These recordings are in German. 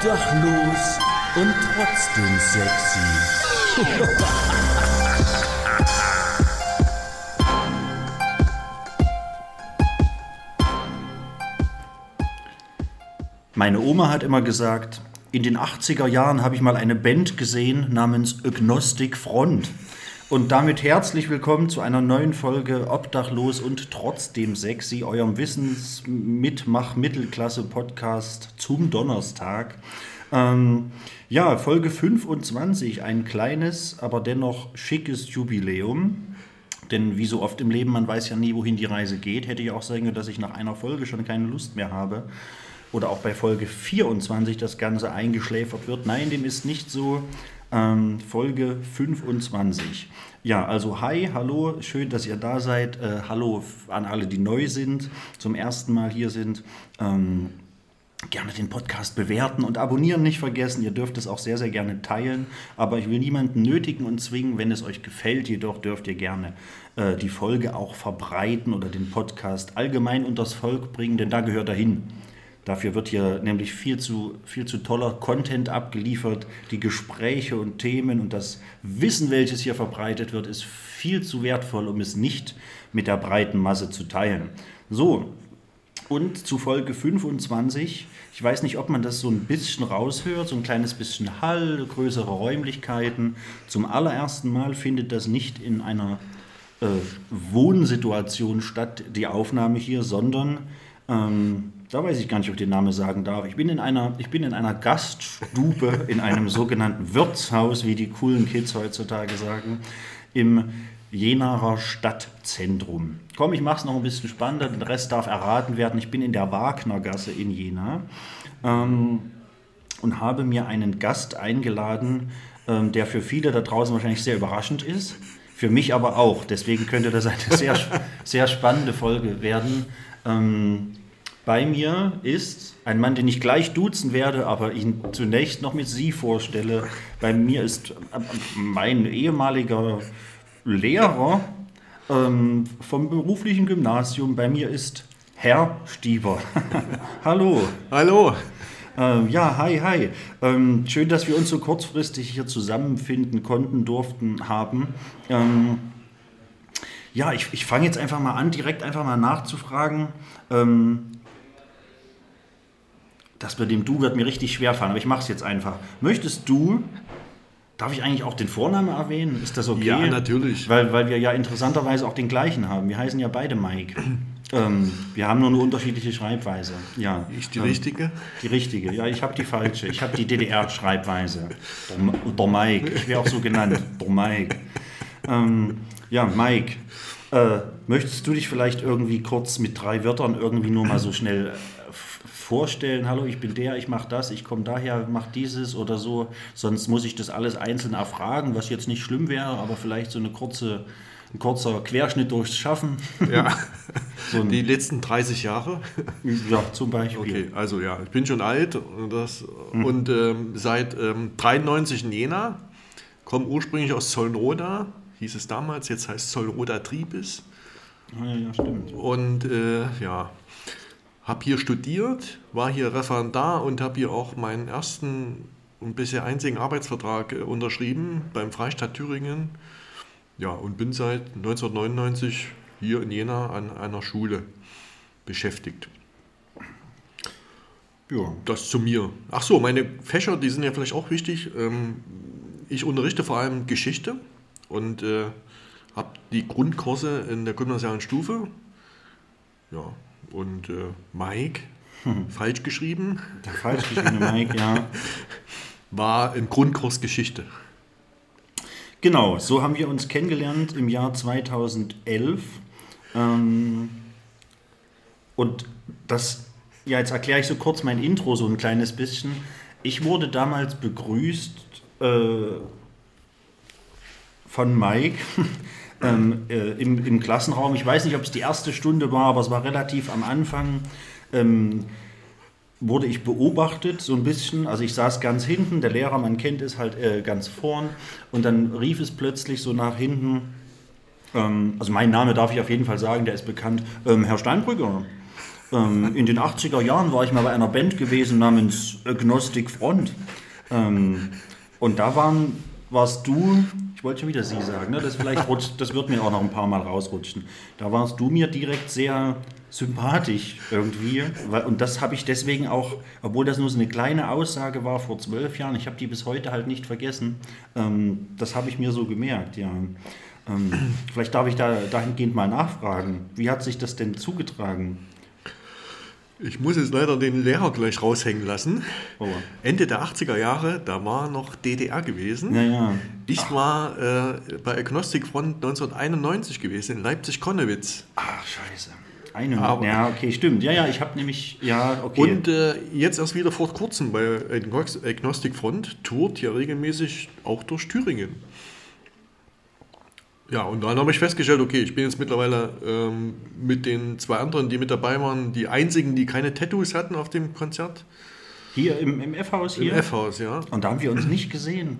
Obdachlos und trotzdem sexy. Meine Oma hat immer gesagt, in den 80er Jahren habe ich mal eine Band gesehen namens Agnostic Front. Und damit herzlich willkommen zu einer neuen Folge Obdachlos und trotzdem sexy, eurem Wissensmitmach-Mittelklasse-Podcast zum Donnerstag. Ähm, ja, Folge 25, ein kleines, aber dennoch schickes Jubiläum. Denn wie so oft im Leben, man weiß ja nie, wohin die Reise geht. Hätte ich auch sagen können, dass ich nach einer Folge schon keine Lust mehr habe oder auch bei Folge 24 das Ganze eingeschläfert wird. Nein, dem ist nicht so. Ähm, Folge 25. Ja, also hi, hallo, schön, dass ihr da seid. Äh, hallo an alle, die neu sind, zum ersten Mal hier sind. Ähm, gerne den Podcast bewerten und abonnieren nicht vergessen. Ihr dürft es auch sehr, sehr gerne teilen. Aber ich will niemanden nötigen und zwingen. Wenn es euch gefällt, jedoch dürft ihr gerne äh, die Folge auch verbreiten oder den Podcast allgemein unters Volk bringen, denn da gehört er hin. Dafür wird hier nämlich viel zu, viel zu toller Content abgeliefert. Die Gespräche und Themen und das Wissen, welches hier verbreitet wird, ist viel zu wertvoll, um es nicht mit der breiten Masse zu teilen. So, und zu Folge 25, ich weiß nicht, ob man das so ein bisschen raushört, so ein kleines bisschen Hall, größere Räumlichkeiten. Zum allerersten Mal findet das nicht in einer äh, Wohnsituation statt, die Aufnahme hier, sondern ähm, da weiß ich gar nicht, ob ich den Namen sagen darf. Ich bin in einer, ich bin in einer Gaststube, in einem sogenannten Wirtshaus, wie die coolen Kids heutzutage sagen, im Jenaer Stadtzentrum. Komm, ich mache es noch ein bisschen spannender, den Rest darf erraten werden. Ich bin in der Wagnergasse in Jena ähm, und habe mir einen Gast eingeladen, ähm, der für viele da draußen wahrscheinlich sehr überraschend ist. Für mich aber auch. Deswegen könnte das eine sehr, sehr spannende Folge werden. Ähm, bei mir ist ein Mann, den ich gleich duzen werde, aber ihn zunächst noch mit Sie vorstelle. Bei mir ist mein ehemaliger Lehrer ähm, vom beruflichen Gymnasium. Bei mir ist Herr Stieber. Hallo. Hallo. Ähm, ja, hi, hi. Ähm, schön, dass wir uns so kurzfristig hier zusammenfinden konnten, durften, haben. Ähm, ja, ich, ich fange jetzt einfach mal an, direkt einfach mal nachzufragen. Ähm, das mit dem Du wird mir richtig schwer fallen, aber ich mache es jetzt einfach. Möchtest du, darf ich eigentlich auch den Vornamen erwähnen? Ist das okay? Ja, natürlich. Weil, weil wir ja interessanterweise auch den gleichen haben. Wir heißen ja beide Mike. ähm, wir haben nur eine unterschiedliche Schreibweise. Ja. Ich die ähm, richtige? Die richtige, ja, ich habe die falsche. Ich habe die DDR-Schreibweise. Der, der, Mike, ich wäre auch so genannt, der Mike. Ähm, ja, Mike, äh, möchtest du dich vielleicht irgendwie kurz mit drei Wörtern irgendwie nur mal so schnell vorstellen, hallo, ich bin der, ich mache das, ich komme daher, mache dieses oder so. Sonst muss ich das alles einzeln erfragen, was jetzt nicht schlimm wäre, aber vielleicht so eine kurze, ein kurzer Querschnitt durchs Schaffen. Ja, so die letzten 30 Jahre. Ja, zum Beispiel. Okay, also ja, ich bin schon alt das, mhm. und ähm, seit ähm, 93 in Jena, komme ursprünglich aus Zollnroda, hieß es damals, jetzt heißt Triebis. Ah, ja, ja, stimmt. Und äh, ja, habe hier studiert, war hier Referendar und habe hier auch meinen ersten und bisher einzigen Arbeitsvertrag äh, unterschrieben beim Freistaat Thüringen. Ja, und bin seit 1999 hier in Jena an einer Schule beschäftigt. Ja. Das zu mir. Ach so, meine Fächer, die sind ja vielleicht auch wichtig. Ähm, ich unterrichte vor allem Geschichte und äh, habe die Grundkurse in der gymnasialen Stufe. Ja, und äh, Mike, hm. falsch geschrieben. Der falsch geschriebene Mike, ja. War im Grundkurs Geschichte. Genau, so haben wir uns kennengelernt im Jahr 2011. Ähm, und das, ja, jetzt erkläre ich so kurz mein Intro so ein kleines bisschen. Ich wurde damals begrüßt äh, von Mike ähm, äh, im, im, Klassenraum. Ich weiß nicht, ob es die erste Stunde war, aber es war relativ am Anfang. Ähm, wurde ich beobachtet, so ein bisschen. Also ich saß ganz hinten, der Lehrer, man kennt es halt äh, ganz vorn. Und dann rief es plötzlich so nach hinten. Ähm, also mein Name darf ich auf jeden Fall sagen, der ist bekannt. Ähm, Herr Steinbrücker. Ähm, in den 80er Jahren war ich mal bei einer Band gewesen namens Agnostic Front. Ähm, und da waren, warst du, ich wollte schon wieder sie sagen, ne? das, vielleicht rutscht, das wird mir auch noch ein paar Mal rausrutschen. Da warst du mir direkt sehr sympathisch irgendwie. Und das habe ich deswegen auch, obwohl das nur so eine kleine Aussage war vor zwölf Jahren, ich habe die bis heute halt nicht vergessen, ähm, das habe ich mir so gemerkt, ja. Ähm, vielleicht darf ich da dahingehend mal nachfragen. Wie hat sich das denn zugetragen? Ich muss jetzt leider den Lehrer gleich raushängen lassen. Oh. Ende der 80er Jahre, da war noch DDR gewesen. Ja, ja. Ich war äh, bei Agnostic Front 1991 gewesen, in Leipzig-Konnewitz. Ach, scheiße. Eine Aber- ja, okay, stimmt. Ja, ja, ich habe nämlich, ja, okay. Und äh, jetzt erst wieder vor kurzem bei Agnostic Front tourt ja regelmäßig auch durch Thüringen. Ja, und dann habe ich festgestellt, okay, ich bin jetzt mittlerweile ähm, mit den zwei anderen, die mit dabei waren, die einzigen, die keine Tattoos hatten auf dem Konzert. hier im, im F-Haus Im hier. F-Haus, ja. Und da haben wir uns nicht gesehen.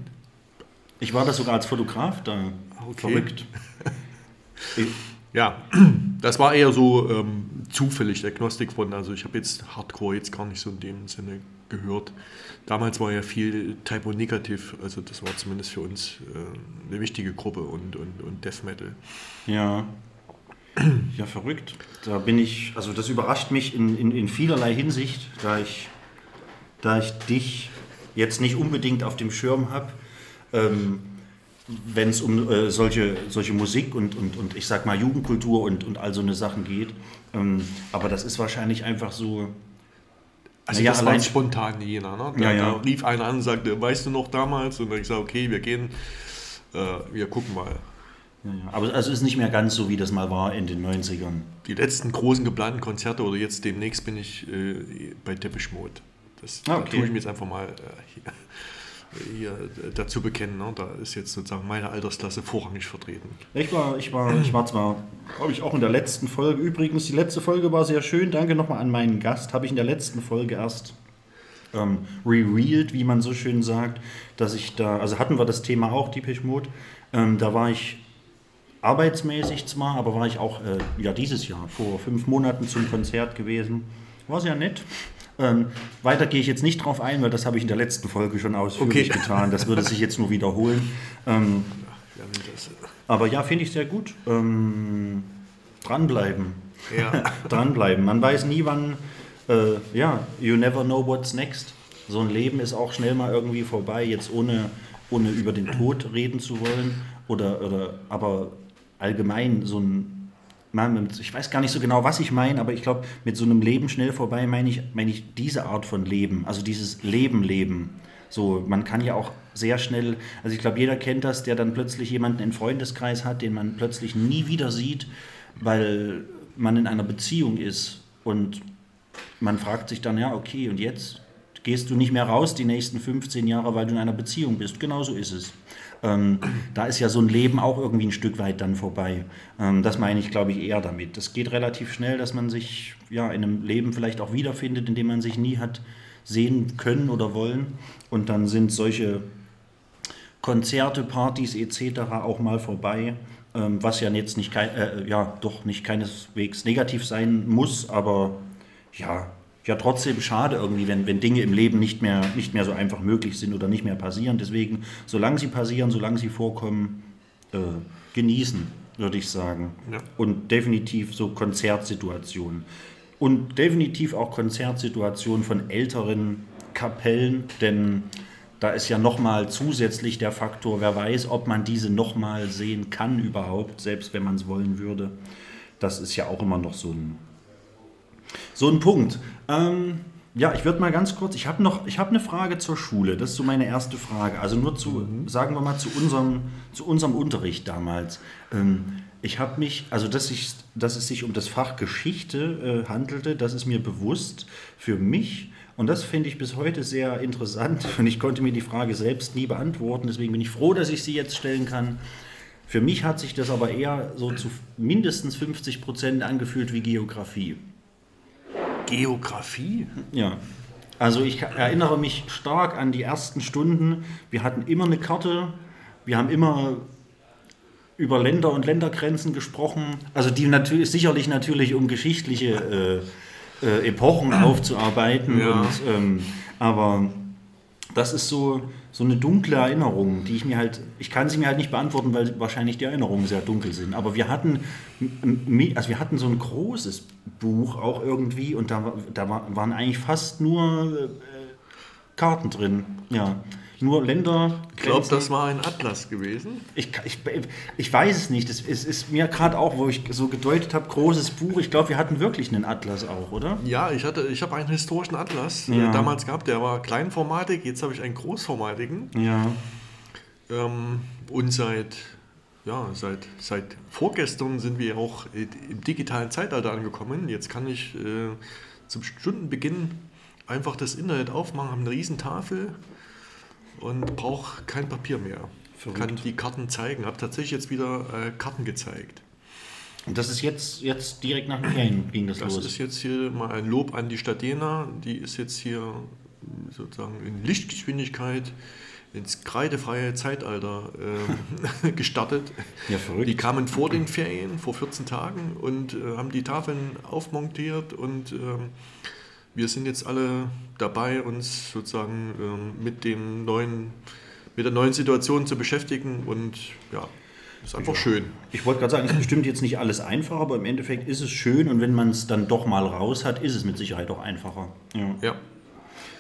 Ich war da sogar als Fotograf da. Okay. Verrückt. Ich, Ja, das war eher so ähm, zufällig, Agnostic Front. Also ich habe jetzt Hardcore jetzt gar nicht so in dem Sinne gehört. Damals war ja viel Typo Negativ, also das war zumindest für uns äh, eine wichtige Gruppe und, und, und Death Metal. ja. Ja, verrückt. Da bin ich, also das überrascht mich in, in, in vielerlei Hinsicht, da ich, da ich dich jetzt nicht unbedingt auf dem Schirm habe. Ähm, wenn es um äh, solche, solche Musik und, und, und ich sag mal Jugendkultur und, und all so eine Sachen geht. Ähm, aber das ist wahrscheinlich einfach so. Also Naja, das war allein- spontan jener. Ne? Da, Ja, ja. da rief einer an und sagte, weißt du noch damals? Und dann ich gesagt, okay, wir gehen, äh, wir gucken mal. Ja, ja. Aber also es ist nicht mehr ganz so, wie das mal war in den 90ern. Die letzten großen geplanten Konzerte oder jetzt demnächst bin ich äh, bei Teppich Mode. Das Ah, okay. tue ich mir jetzt einfach mal äh, dazu bekennen. Ne? Da ist jetzt sozusagen meine Altersklasse vorrangig vertreten. Ich war, ich war, ich war zwar, glaube ich, auch in der letzten Folge. Übrigens, die letzte Folge war sehr schön. Danke nochmal an meinen Gast. Habe ich in der letzten Folge erst ähm, revealed, wie man so schön sagt, dass ich da, also hatten wir das Thema auch, die Mode. Ähm, da war ich arbeitsmäßig zwar, aber war ich auch äh, ja dieses Jahr vor fünf Monaten zum Konzert gewesen. War sehr nett. Ähm, weiter gehe ich jetzt nicht drauf ein, weil das habe ich in der letzten Folge schon ausführlich Okay. getan. Das würde sich jetzt nur wiederholen. Ähm, aber ja, finde ich sehr gut. Ähm, dranbleiben. ja. Dranbleiben. Man weiß nie, wann, äh, ja, you never know what's next. So ein Leben ist auch schnell mal irgendwie vorbei, jetzt ohne, ohne über den Tod reden zu wollen. Oder, oder aber allgemein so ein, man, ich weiß gar nicht so genau, was ich meine, aber ich glaube, mit so einem Leben schnell vorbei meine ich, meine ich diese Art von Leben, also dieses Leben leben. So, man kann ja auch sehr schnell, also ich glaube, jeder kennt das, der dann plötzlich jemanden im Freundeskreis hat, den man plötzlich nie wieder sieht, weil man in einer Beziehung ist und man fragt sich dann, ja, okay, und jetzt gehst du nicht mehr raus die nächsten 15 Jahre, weil du in einer Beziehung bist. Genau so ist es. Ähm, da ist ja so ein Leben auch irgendwie ein Stück weit dann vorbei. Ähm, das meine ich, glaube ich, eher damit. Das geht relativ schnell, dass man sich ja in einem Leben vielleicht auch wiederfindet, in dem man sich nie hat sehen können oder wollen. Und dann sind solche Konzerte, Partys etc. auch mal vorbei, ähm, was ja jetzt nicht, äh, ja, doch nicht keineswegs negativ sein muss, aber ja, ja trotzdem schade irgendwie, wenn, wenn Dinge im Leben nicht mehr, nicht mehr so einfach möglich sind oder nicht mehr passieren. Deswegen, solange sie passieren, solange sie vorkommen, äh, genießen, würde ich sagen. Ja. Und definitiv so Konzertsituationen. Und definitiv auch Konzertsituationen von älteren Kapellen, denn da ist ja nochmal zusätzlich der Faktor, wer weiß, ob man diese nochmal sehen kann überhaupt, selbst wenn man es wollen würde. Das ist ja auch immer noch so ein, so ein Punkt. Ähm, ja, ich würde mal ganz kurz, ich habe noch, ich habe eine Frage zur Schule. Das ist so meine erste Frage. Also nur zu, sagen wir mal, zu unserem, zu unserem Unterricht damals. Ähm, ich habe mich, also dass, ich, dass es sich um das Fach Geschichte äh, handelte, das ist mir bewusst für mich. Und das finde ich bis heute sehr interessant. Und ich konnte mir die Frage selbst nie beantworten. Deswegen bin ich froh, dass ich sie jetzt stellen kann. Für mich hat sich das aber eher so zu mindestens 50 Prozent angefühlt wie Geografie. Geografie? Ja. Also ich erinnere mich stark an die ersten Stunden. Wir hatten immer eine Karte. Wir haben immer über Länder und Ländergrenzen gesprochen. Also die natürlich sicherlich natürlich um geschichtliche äh, Epochen aufzuarbeiten. Ja. Und, ähm, aber das ist so, so eine dunkle Erinnerung, die ich mir halt, ich kann sie mir halt nicht beantworten, weil wahrscheinlich die Erinnerungen sehr dunkel sind. Aber wir hatten, also wir hatten so ein großes Buch auch irgendwie und da, da war- waren eigentlich fast nur äh, Karten drin. Ja, nur Länder. Ich glaube, das war ein Atlas gewesen. Ich, ich, ich weiß es nicht. Es, es ist mir gerade auch, wo ich so gedeutet habe, großes Buch. Ich glaube, wir hatten wirklich einen Atlas auch, oder? Ja, ich, hatte, ich habe einen historischen Atlas Ja. äh, damals gehabt, der war kleinformatig, jetzt habe ich einen großformatigen. Ja. Ähm, und seit, ja, seit, seit vorgestern sind wir auch im digitalen Zeitalter angekommen. Jetzt kann ich äh, zum Stundenbeginn einfach das Internet aufmachen, habe eine riesen Tafel und brauche kein Papier mehr. Verrückt. Kann die Karten zeigen. Habe tatsächlich jetzt wieder äh, Karten gezeigt. Und das ist jetzt, jetzt direkt nach den Ferien ging das, Das los. ist jetzt hier mal ein Lob an die Stadt Jena. Die ist jetzt hier sozusagen in Lichtgeschwindigkeit ins kreidefreie Zeitalter ähm, gestartet. Ja, verrückt. Die kamen vor den Ferien, vor 14 Tagen und äh, haben die Tafeln aufmontiert und ähm, wir sind jetzt alle dabei, uns sozusagen ähm, mit dem neuen, mit der neuen Situation zu beschäftigen und ja, ist einfach schön. Ich wollte gerade sagen, es ist bestimmt jetzt nicht alles einfacher, aber im Endeffekt ist es schön und wenn man es dann doch mal raus hat, ist es mit Sicherheit auch einfacher. Ja, Ja.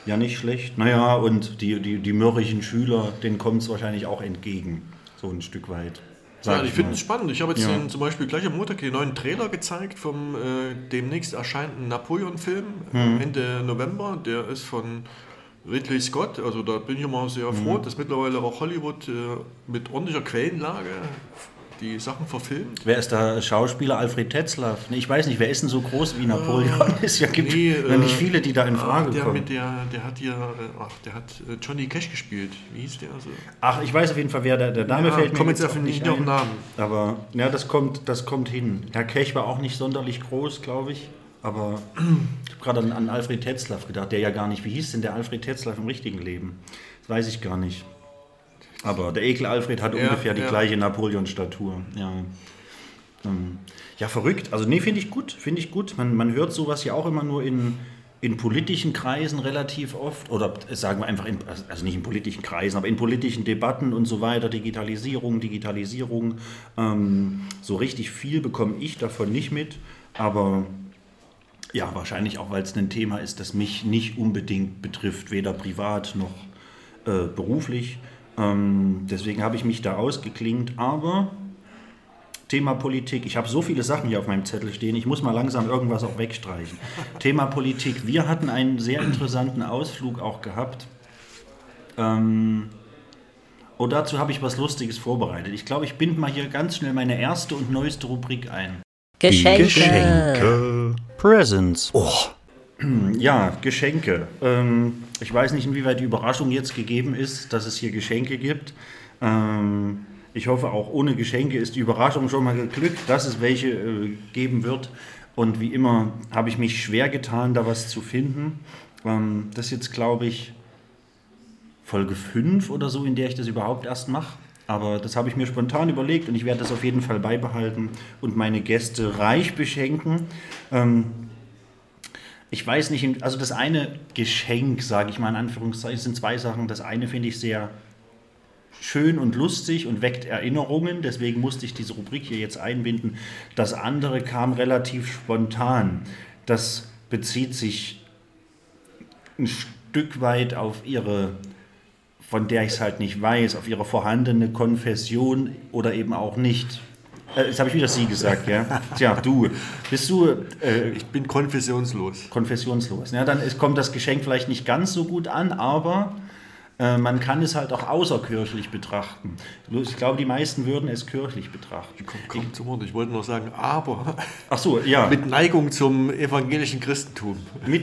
ja nicht schlecht. Naja, und die, die, die mürrischen Schüler, denen kommt es wahrscheinlich auch entgegen, so ein Stück weit. Ja, ich finde es spannend. Ich habe jetzt Ja. den, zum Beispiel gleich am Montag den neuen Trailer gezeigt vom äh, demnächst erscheinenden Napoleon-Film Mhm. Ende November. Der ist von Ridley Scott. Also da bin ich immer sehr froh, Mhm. dass mittlerweile auch Hollywood äh, mit ordentlicher Quellenlage die Sachen verfilmt. Wer ist da Schauspieler? Alfred Tetzlaff? Nee, ich weiß nicht, wer ist denn so groß wie Napoleon? es ja, gibt Nee, ja nicht äh, viele, die da in Ah, Frage der, kommen. mit der, der hat hier, äh, ach, der hat äh, Johnny Cash gespielt. Wie hieß der? Also, Ach, ich weiß auf jeden Fall, wer der, der Name Ja, fällt mir komm jetzt auf nicht auf den Namen. Aber ja, das kommt, das kommt hin. Herr Kech war auch nicht sonderlich groß, glaube ich. Aber ich habe gerade an, an Alfred Tetzlaff gedacht, der ja gar nicht, wie hieß denn der Alfred Tetzlaff im richtigen Leben? Das weiß ich gar nicht. Aber der Ekel Alfred hat Ja, ungefähr die ja. gleiche Napoleon-Statur. Ja. Ähm, ja, verrückt. Also nee, finde ich gut, finde ich gut. Man, man hört sowas ja auch immer nur in, in politischen Kreisen relativ oft. Oder sagen wir einfach, in, also nicht in politischen Kreisen, aber in politischen Debatten und so weiter. Digitalisierung, Digitalisierung. Ähm, so richtig viel bekomme ich davon nicht mit. Aber ja, wahrscheinlich auch, weil es ein Thema ist, das mich nicht unbedingt betrifft, weder privat noch äh, beruflich. Ähm, deswegen habe ich mich da ausgeklingt. Aber Thema Politik, ich habe so viele Sachen hier auf meinem Zettel stehen, ich muss mal langsam irgendwas auch wegstreichen. Thema Politik, wir hatten einen sehr interessanten Ausflug auch gehabt. Ähm, oh, dazu habe ich was Lustiges vorbereitet. Ich glaube, ich binde mal hier ganz schnell meine erste und neueste Rubrik ein. Geschenke. Presents. Oh. Ja, Geschenke. Ähm, ich weiß nicht, inwieweit die Überraschung jetzt gegeben ist, dass es hier Geschenke gibt. Ähm, ich hoffe, auch ohne Geschenke ist die Überraschung schon mal geglückt, dass es welche äh, geben wird. Und wie immer habe ich mich schwer getan, da was zu finden. Ähm, das ist jetzt, glaube ich, Folge 5 oder so, in der ich das überhaupt erst mache. Aber das habe ich mir spontan überlegt und ich werde das auf jeden Fall beibehalten und meine Gäste reich beschenken. Ähm, ich weiß nicht, also das eine Geschenk, sage ich mal in Anführungszeichen, sind zwei Sachen. Das eine finde ich sehr schön und lustig und weckt Erinnerungen, deswegen musste ich diese Rubrik hier jetzt einbinden. Das andere kam relativ spontan. Das bezieht sich ein Stück weit auf ihre, von der ich es halt nicht weiß, auf ihre vorhandene Konfession oder eben auch nicht. Äh, jetzt habe ich wieder Sie gesagt, ja? Tja, du, bist du äh, Ich bin konfessionslos. konfessionslos. Ja, dann ist, kommt das Geschenk vielleicht nicht ganz so gut an, aber äh, man kann es halt auch außerkirchlich betrachten. Ich glaube, die meisten würden es kirchlich betrachten. Komm, komm zum Wort. Ich wollte noch sagen, aber Ach so, ja, mit, mit Neigung zum evangelischen Christentum.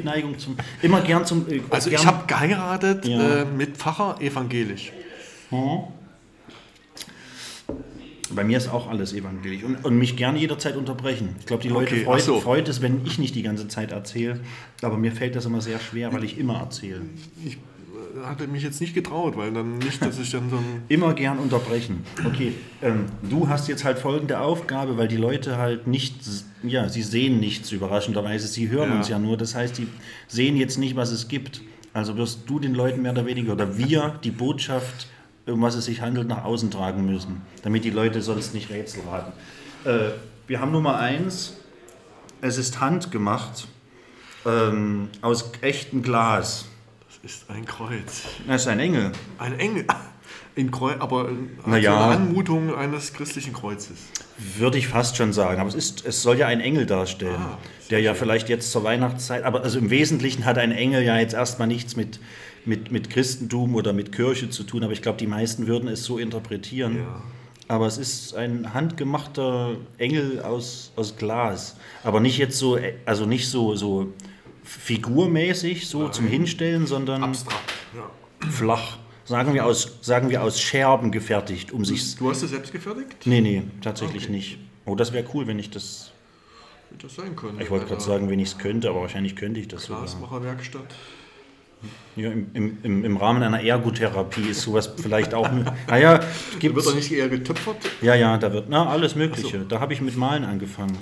Neigung zum, immer gern zum... Äh, Also gern, ich habe geheiratet Ja. äh, mit Pfarrer evangelisch. Bei mir ist auch alles evangelisch und, und mich gerne jederzeit unterbrechen. Ich glaube, die Leute Okay, freut, so. freut es, wenn ich nicht die ganze Zeit erzähle, aber mir fällt das immer sehr schwer, weil ich immer erzähle. Ich, äh, hatte mich jetzt nicht getraut, weil dann nicht, dass ich dann so. Immer gern unterbrechen. Okay, ähm, du hast jetzt halt folgende Aufgabe, weil die Leute halt nicht, ja, sie sehen nichts überraschenderweise, sie hören Ja. uns ja nur. Das heißt, die sehen jetzt nicht, was es gibt. Also wirst du den Leuten mehr oder weniger oder wir die Botschaft, um was es sich handelt, nach außen tragen müssen, damit die Leute sonst nicht Rätsel raten. Äh, wir haben Nummer eins. Es ist handgemacht ähm, aus echtem Glas. Das ist ein Kreuz. Das ist ein Engel. Ein Engel. In Kreuz, aber in- hat Na ja. so eine Anmutung eines christlichen Kreuzes. Würde ich fast schon sagen. Aber es, ist, es soll ja ein Engel darstellen, Ah, der ja vielleicht jetzt zur Weihnachtszeit, aber also im Wesentlichen hat ein Engel ja jetzt erstmal nichts mit, mit, mit Christentum oder mit Kirche zu tun, aber ich glaube, die meisten würden es so interpretieren. Ja. Aber es ist ein handgemachter Engel aus, aus Glas. Aber nicht jetzt so, also nicht so, so figurmäßig, so zum Hinstellen, sondern Abstrakt. Ja. flach. Sagen wir, aus, sagen wir aus Scherben gefertigt, um sich Du hast es selbst gefertigt? Nee, nee, tatsächlich Okay. nicht. Oh, das wäre cool, wenn ich das. Das sein können. Ich wollte gerade sagen, wenn ich es könnte, aber wahrscheinlich könnte ich das sogar. Ja, im, im, im, Rahmen einer Ergotherapie ist sowas vielleicht auch. naja, Wird gibt's. da nicht eher getöpfert? Ja, ja, da wird. Na, alles Mögliche. So. Da habe ich mit Malen angefangen.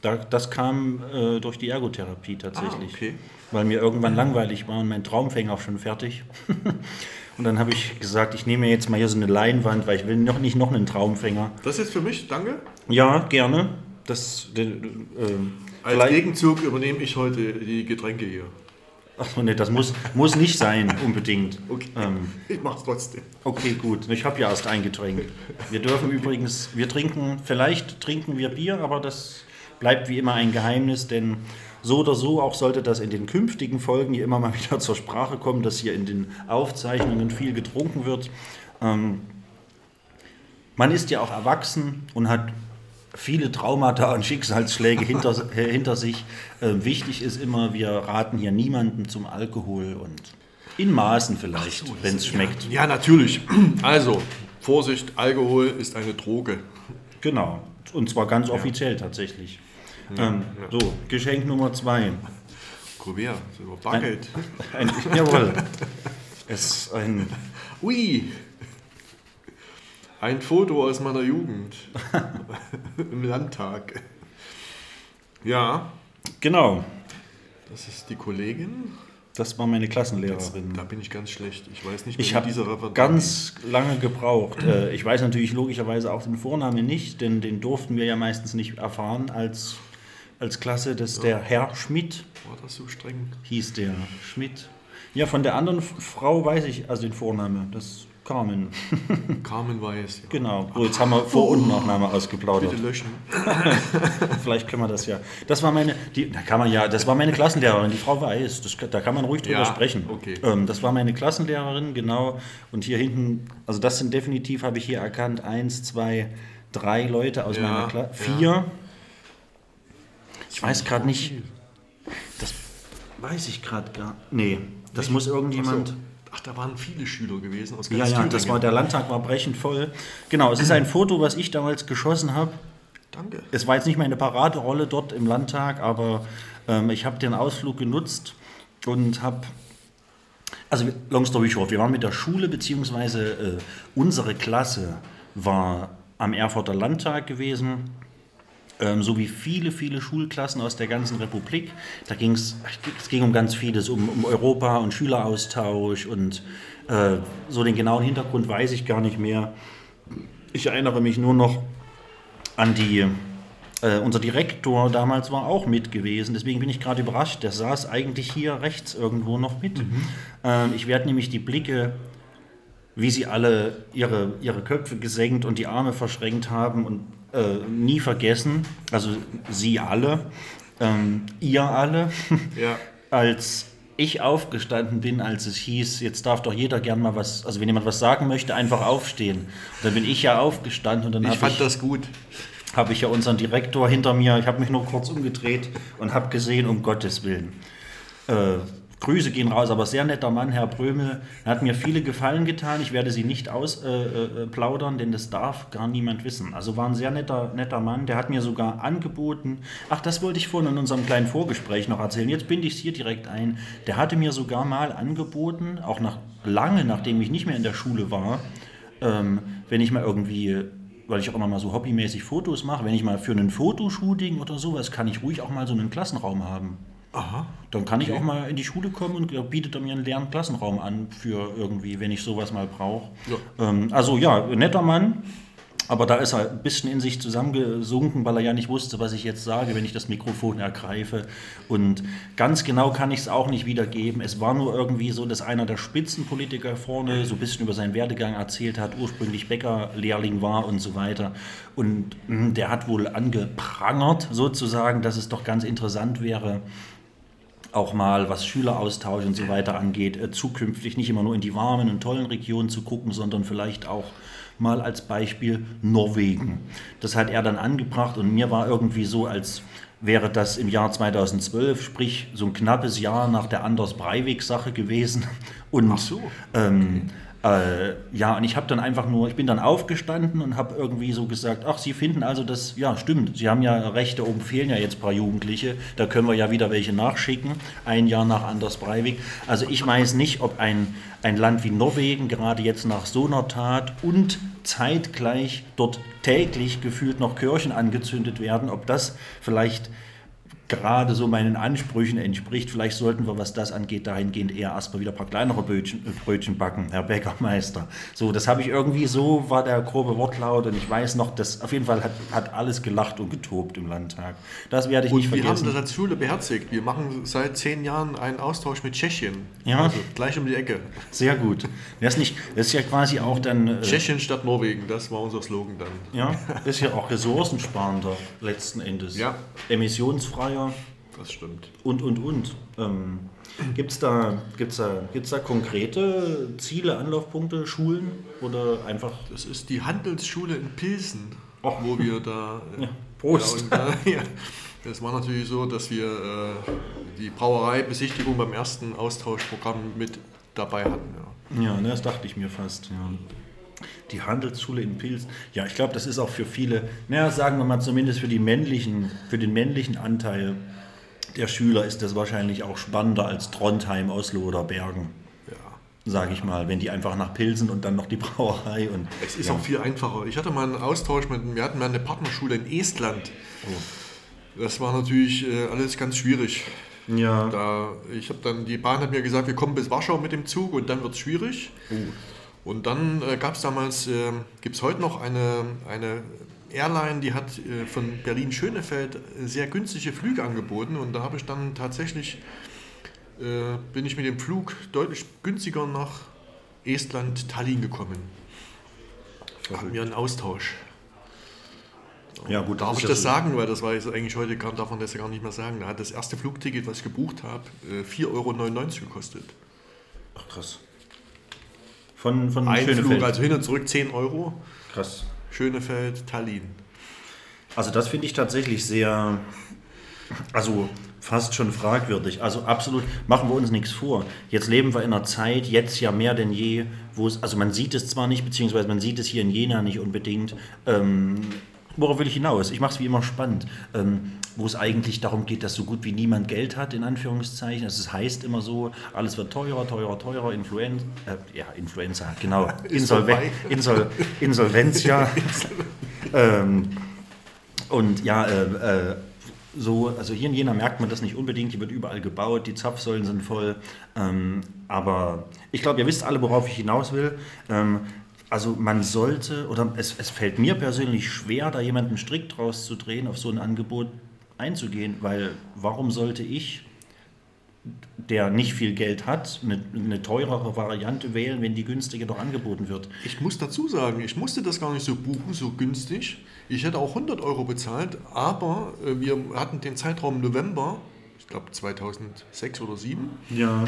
Da, das kam äh, durch die Ergotherapie tatsächlich. Ah, okay. Weil mir irgendwann langweilig war und mein Traumfänger auch schon fertig. und dann habe ich gesagt, ich nehme mir jetzt mal hier so eine Leinwand, weil ich will noch nicht noch einen Traumfänger. Das ist für mich, danke. Ja, gerne. Das. Äh, äh, Als Gegenzug übernehme ich heute die Getränke hier. Ach nee, das muss, muss nicht sein, unbedingt. Okay. Ähm, Ich mach's trotzdem. okay, gut. Ich habe ja erst ein Getränk. Wir dürfen übrigens, wir trinken, vielleicht trinken wir Bier, aber das bleibt wie immer ein Geheimnis, denn so oder so, auch sollte das in den künftigen Folgen hier immer mal wieder zur Sprache kommen, dass hier in den Aufzeichnungen viel getrunken wird. Ähm, man ist ja auch erwachsen und hat viele Traumata und Schicksalsschläge hinter, äh, hinter sich. Äh, wichtig ist immer, wir raten hier niemanden zum Alkohol und in Maßen vielleicht, wenn es schmeckt. Ja, natürlich. Also, Vorsicht, Alkohol ist eine Droge. Genau. Und zwar ganz offiziell tatsächlich. ähm, So, Geschenk Nummer zwei. Kuvert, so Bucket. Ein, jawohl. Es ist ein. Ui. Ein Foto aus meiner Jugend. Im Landtag. Ja, Genau. das ist die Kollegin. Das war meine Klassenlehrerin. Da bin ich ganz schlecht. Ich weiß nicht, Ich wie habe dieser Referat ganz lange gebraucht. Äh, Ich weiß natürlich logischerweise auch den Vornamen nicht, denn den durften wir ja meistens nicht erfahren als, als Klasse. Das ist der Herr Schmidt, War das so streng? hieß der Schmidt. Ja, von der anderen Frau weiß ich also den Vornamen. Das Carmen. Carmen Weiß. Ja. Genau. So, jetzt haben wir Vor- und Nachname ausgeplaudert. Bitte löschen. Vielleicht können wir das ja. Das war meine, die, da kann man ja, das war meine Klassenlehrerin, die Frau Weiß. Das, da kann man ruhig drüber Ja, sprechen. okay. Ähm, das war meine Klassenlehrerin, genau. Und hier hinten, also das sind definitiv, habe ich hier erkannt, eins, zwei, drei Leute aus Ja, meiner Klasse. Vier. Ich weiß gerade nicht. Das weiß ich gerade gar. Nee, das muss irgendjemand. Ach, da waren viele Schüler gewesen aus Ja, ganz ja, das Thüringen. war der Landtag war brechend voll. Genau, es ist ein Foto, was ich damals geschossen habe. Danke. Es war jetzt nicht meine Paraderolle dort im Landtag, aber ähm, ich habe den Ausflug genutzt und habe, also long story short, wir waren mit der Schule, beziehungsweise äh, unsere Klasse war am Erfurter Landtag gewesen, ähm, so wie viele, viele Schulklassen aus der ganzen Republik. Da ging es, ging um ganz vieles, um, um Europa und Schüleraustausch und äh, so den genauen Hintergrund weiß ich gar nicht mehr. Ich erinnere mich nur noch an die, äh, unser Direktor damals war auch mit gewesen, deswegen bin ich gerade überrascht, der saß eigentlich hier rechts irgendwo noch mit. Ähm, ich werde nämlich die Blicke, wie sie alle ihre, ihre Köpfe gesenkt und die Arme verschränkt haben und äh, nie vergessen, also sie alle, ähm, ihr alle, Ja. als ich aufgestanden bin, als es hieß, jetzt darf doch jeder gern mal was, also wenn jemand was sagen möchte, einfach aufstehen. Und dann bin ich ja aufgestanden und dann Ich habe fand ich, das gut. habe ich ja unseren Direktor hinter mir, ich habe mich nur kurz umgedreht und habe gesehen, um Gottes Willen. Äh, Grüße gehen raus, aber sehr netter Mann, Herr Brömel. Er hat mir viele Gefallen getan. Ich werde sie nicht ausplaudern, äh, äh, denn das darf gar niemand wissen. Also war ein sehr netter, netter Mann. Der hat mir sogar angeboten, ach, das wollte ich vorhin in unserem kleinen Vorgespräch noch erzählen. Jetzt binde ich es hier direkt ein. Der hatte mir sogar mal angeboten, auch nach lange, nachdem ich nicht mehr in der Schule war, ähm, wenn ich mal irgendwie weil ich auch immer mal so hobbymäßig Fotos mache, wenn ich mal für ein Fotoshooting oder sowas, kann ich ruhig auch mal so einen Klassenraum haben. Aha. Dann kann ich auch mal in die Schule kommen und bietet er mir einen leeren Klassenraum an für irgendwie, wenn ich sowas mal brauche. Ja. Ähm, also ja, netter Mann. Aber da ist er ein bisschen in sich zusammengesunken, weil er ja nicht wusste, was ich jetzt sage, wenn ich das Mikrofon ergreife. Und ganz genau kann ich es auch nicht wiedergeben. Es war nur irgendwie so, dass einer der Spitzenpolitiker vorne so ein bisschen über seinen Werdegang erzählt hat, ursprünglich Bäckerlehrling war und so weiter. Und hm, der hat wohl angeprangert, sozusagen, dass es doch ganz interessant wäre, auch mal was Schüleraustausch und so weiter angeht, äh, zukünftig nicht immer nur in die warmen und tollen Regionen zu gucken, sondern vielleicht auch mal als Beispiel Norwegen. Das hat er dann angebracht und mir war irgendwie so, als wäre das im Jahr 2012, sprich so ein knappes Jahr nach der Anders Breivik-Sache gewesen. Und, Ach so. Ähm, äh, ja, und ich habe dann einfach nur, ich bin dann aufgestanden und habe irgendwie so gesagt, ach, Sie finden also das, ja, stimmt, Sie haben ja Rechte, oben fehlen ja jetzt ein paar Jugendliche, da können wir ja wieder welche nachschicken, ein Jahr nach Anders Breivik. Also ich weiß nicht, ob ein, ein Land wie Norwegen gerade jetzt nach so einer Tat und zeitgleich dort täglich gefühlt noch Kirchen angezündet werden, ob das vielleicht gerade so meinen Ansprüchen entspricht. Vielleicht sollten wir, was das angeht, dahingehend eher erstmal wieder ein paar kleinere Brötchen, äh, Brötchen backen, Herr Bäckermeister. So, das habe ich irgendwie so, war der grobe Wortlaut und ich weiß noch, dass auf jeden Fall hat, hat alles gelacht und getobt im Landtag. Das werde ich und nicht vergessen. Wir haben das als Schule beherzigt. Wir machen seit zehn Jahren einen Austausch mit Tschechien. Ja. Also gleich um die Ecke. Sehr gut. Das ist, nicht, das ist ja quasi auch dann. Äh, Tschechien statt Norwegen, das war unser Slogan dann. Ja, das ist ja auch ressourcensparender letzten Endes. Ja. Emissionsfreier das stimmt. Und, und, und. Ähm, Gibt es da, gibt's da, gibt's da konkrete Ziele, Anlaufpunkte, Schulen oder einfach? Das ist die Handelsschule in Pilsen, Och. wo wir da. Ja, Prost! Ja, da, ja, das war natürlich so, dass wir äh, die Brauereibesichtigung beim ersten Austauschprogramm mit dabei hatten. Ja, ja das dachte ich mir fast. Ja. Die Handelsschule in Pilsen. Ja, ich glaube, das ist auch für viele, naja, sagen wir mal zumindest für, die männlichen, für den männlichen Anteil der Schüler ist das wahrscheinlich auch spannender als Trondheim, Oslo oder Bergen. Ja. Sage ich mal, wenn die einfach nach Pilsen und dann noch die Brauerei und. Es ist ja. auch viel einfacher. Ich hatte mal einen Austausch mit, wir hatten mal eine Partnerschule in Estland. Oh. Das war natürlich äh, alles ganz schwierig. Ja. Da, ich habe dann, die Bahn hat mir gesagt, wir kommen bis Warschau mit dem Zug und dann wird es schwierig. Uh. Und dann äh, gab es damals, äh, gibt es heute noch eine, eine Airline, die hat äh, von Berlin-Schönefeld sehr günstige Flüge angeboten und da habe ich dann tatsächlich, äh, bin ich mit dem Flug deutlich günstiger nach Estland, Tallinn gekommen. Da hatten wir einen Austausch. Ja, gut, darf ich das so sagen, weil das war jetzt eigentlich heute, kann, darf man das ja gar nicht mehr sagen. Da hat das erste Flugticket, was ich gebucht habe, 4,99 Euro gekostet. Ach krass. Von, von Ein Schönefeld. Flug, also hin und zurück 10 Euro. Krass. Schönefeld, Tallinn. Also das finde ich tatsächlich sehr, also fast schon fragwürdig. Also absolut, machen wir uns nichts vor. Jetzt leben wir in einer Zeit, jetzt ja mehr denn je, wo es, also man sieht es zwar nicht, beziehungsweise man sieht es hier in Jena nicht unbedingt, ähm, Worauf will ich hinaus? Ich mache es wie immer spannend, ähm, wo es eigentlich darum geht, dass so gut wie niemand Geld hat, in Anführungszeichen. Also es heißt immer so, alles wird teurer, teurer, teurer, Influenza, äh, ja, Influenza, genau, Insolven Insol Insolvenz, ja. ähm, und ja, äh, äh, so, also hier in Jena merkt man das nicht unbedingt, hier wird überall gebaut, die Zapfsäulen sind voll, ähm, aber ich glaube, ihr wisst alle, worauf ich hinaus will. Ähm, also man sollte, oder es, es fällt mir persönlich schwer, da jemanden Strick draus zu drehen, auf so ein Angebot einzugehen, weil warum sollte ich, der nicht viel Geld hat, eine, teurere Variante wählen, wenn die günstige doch angeboten wird? Ich muss dazu sagen, ich musste das gar nicht so buchen, so günstig. Ich hätte auch 100 Euro bezahlt, aber äh, wir hatten den Zeitraum November, ich glaube 2006 oder 2007. Ja.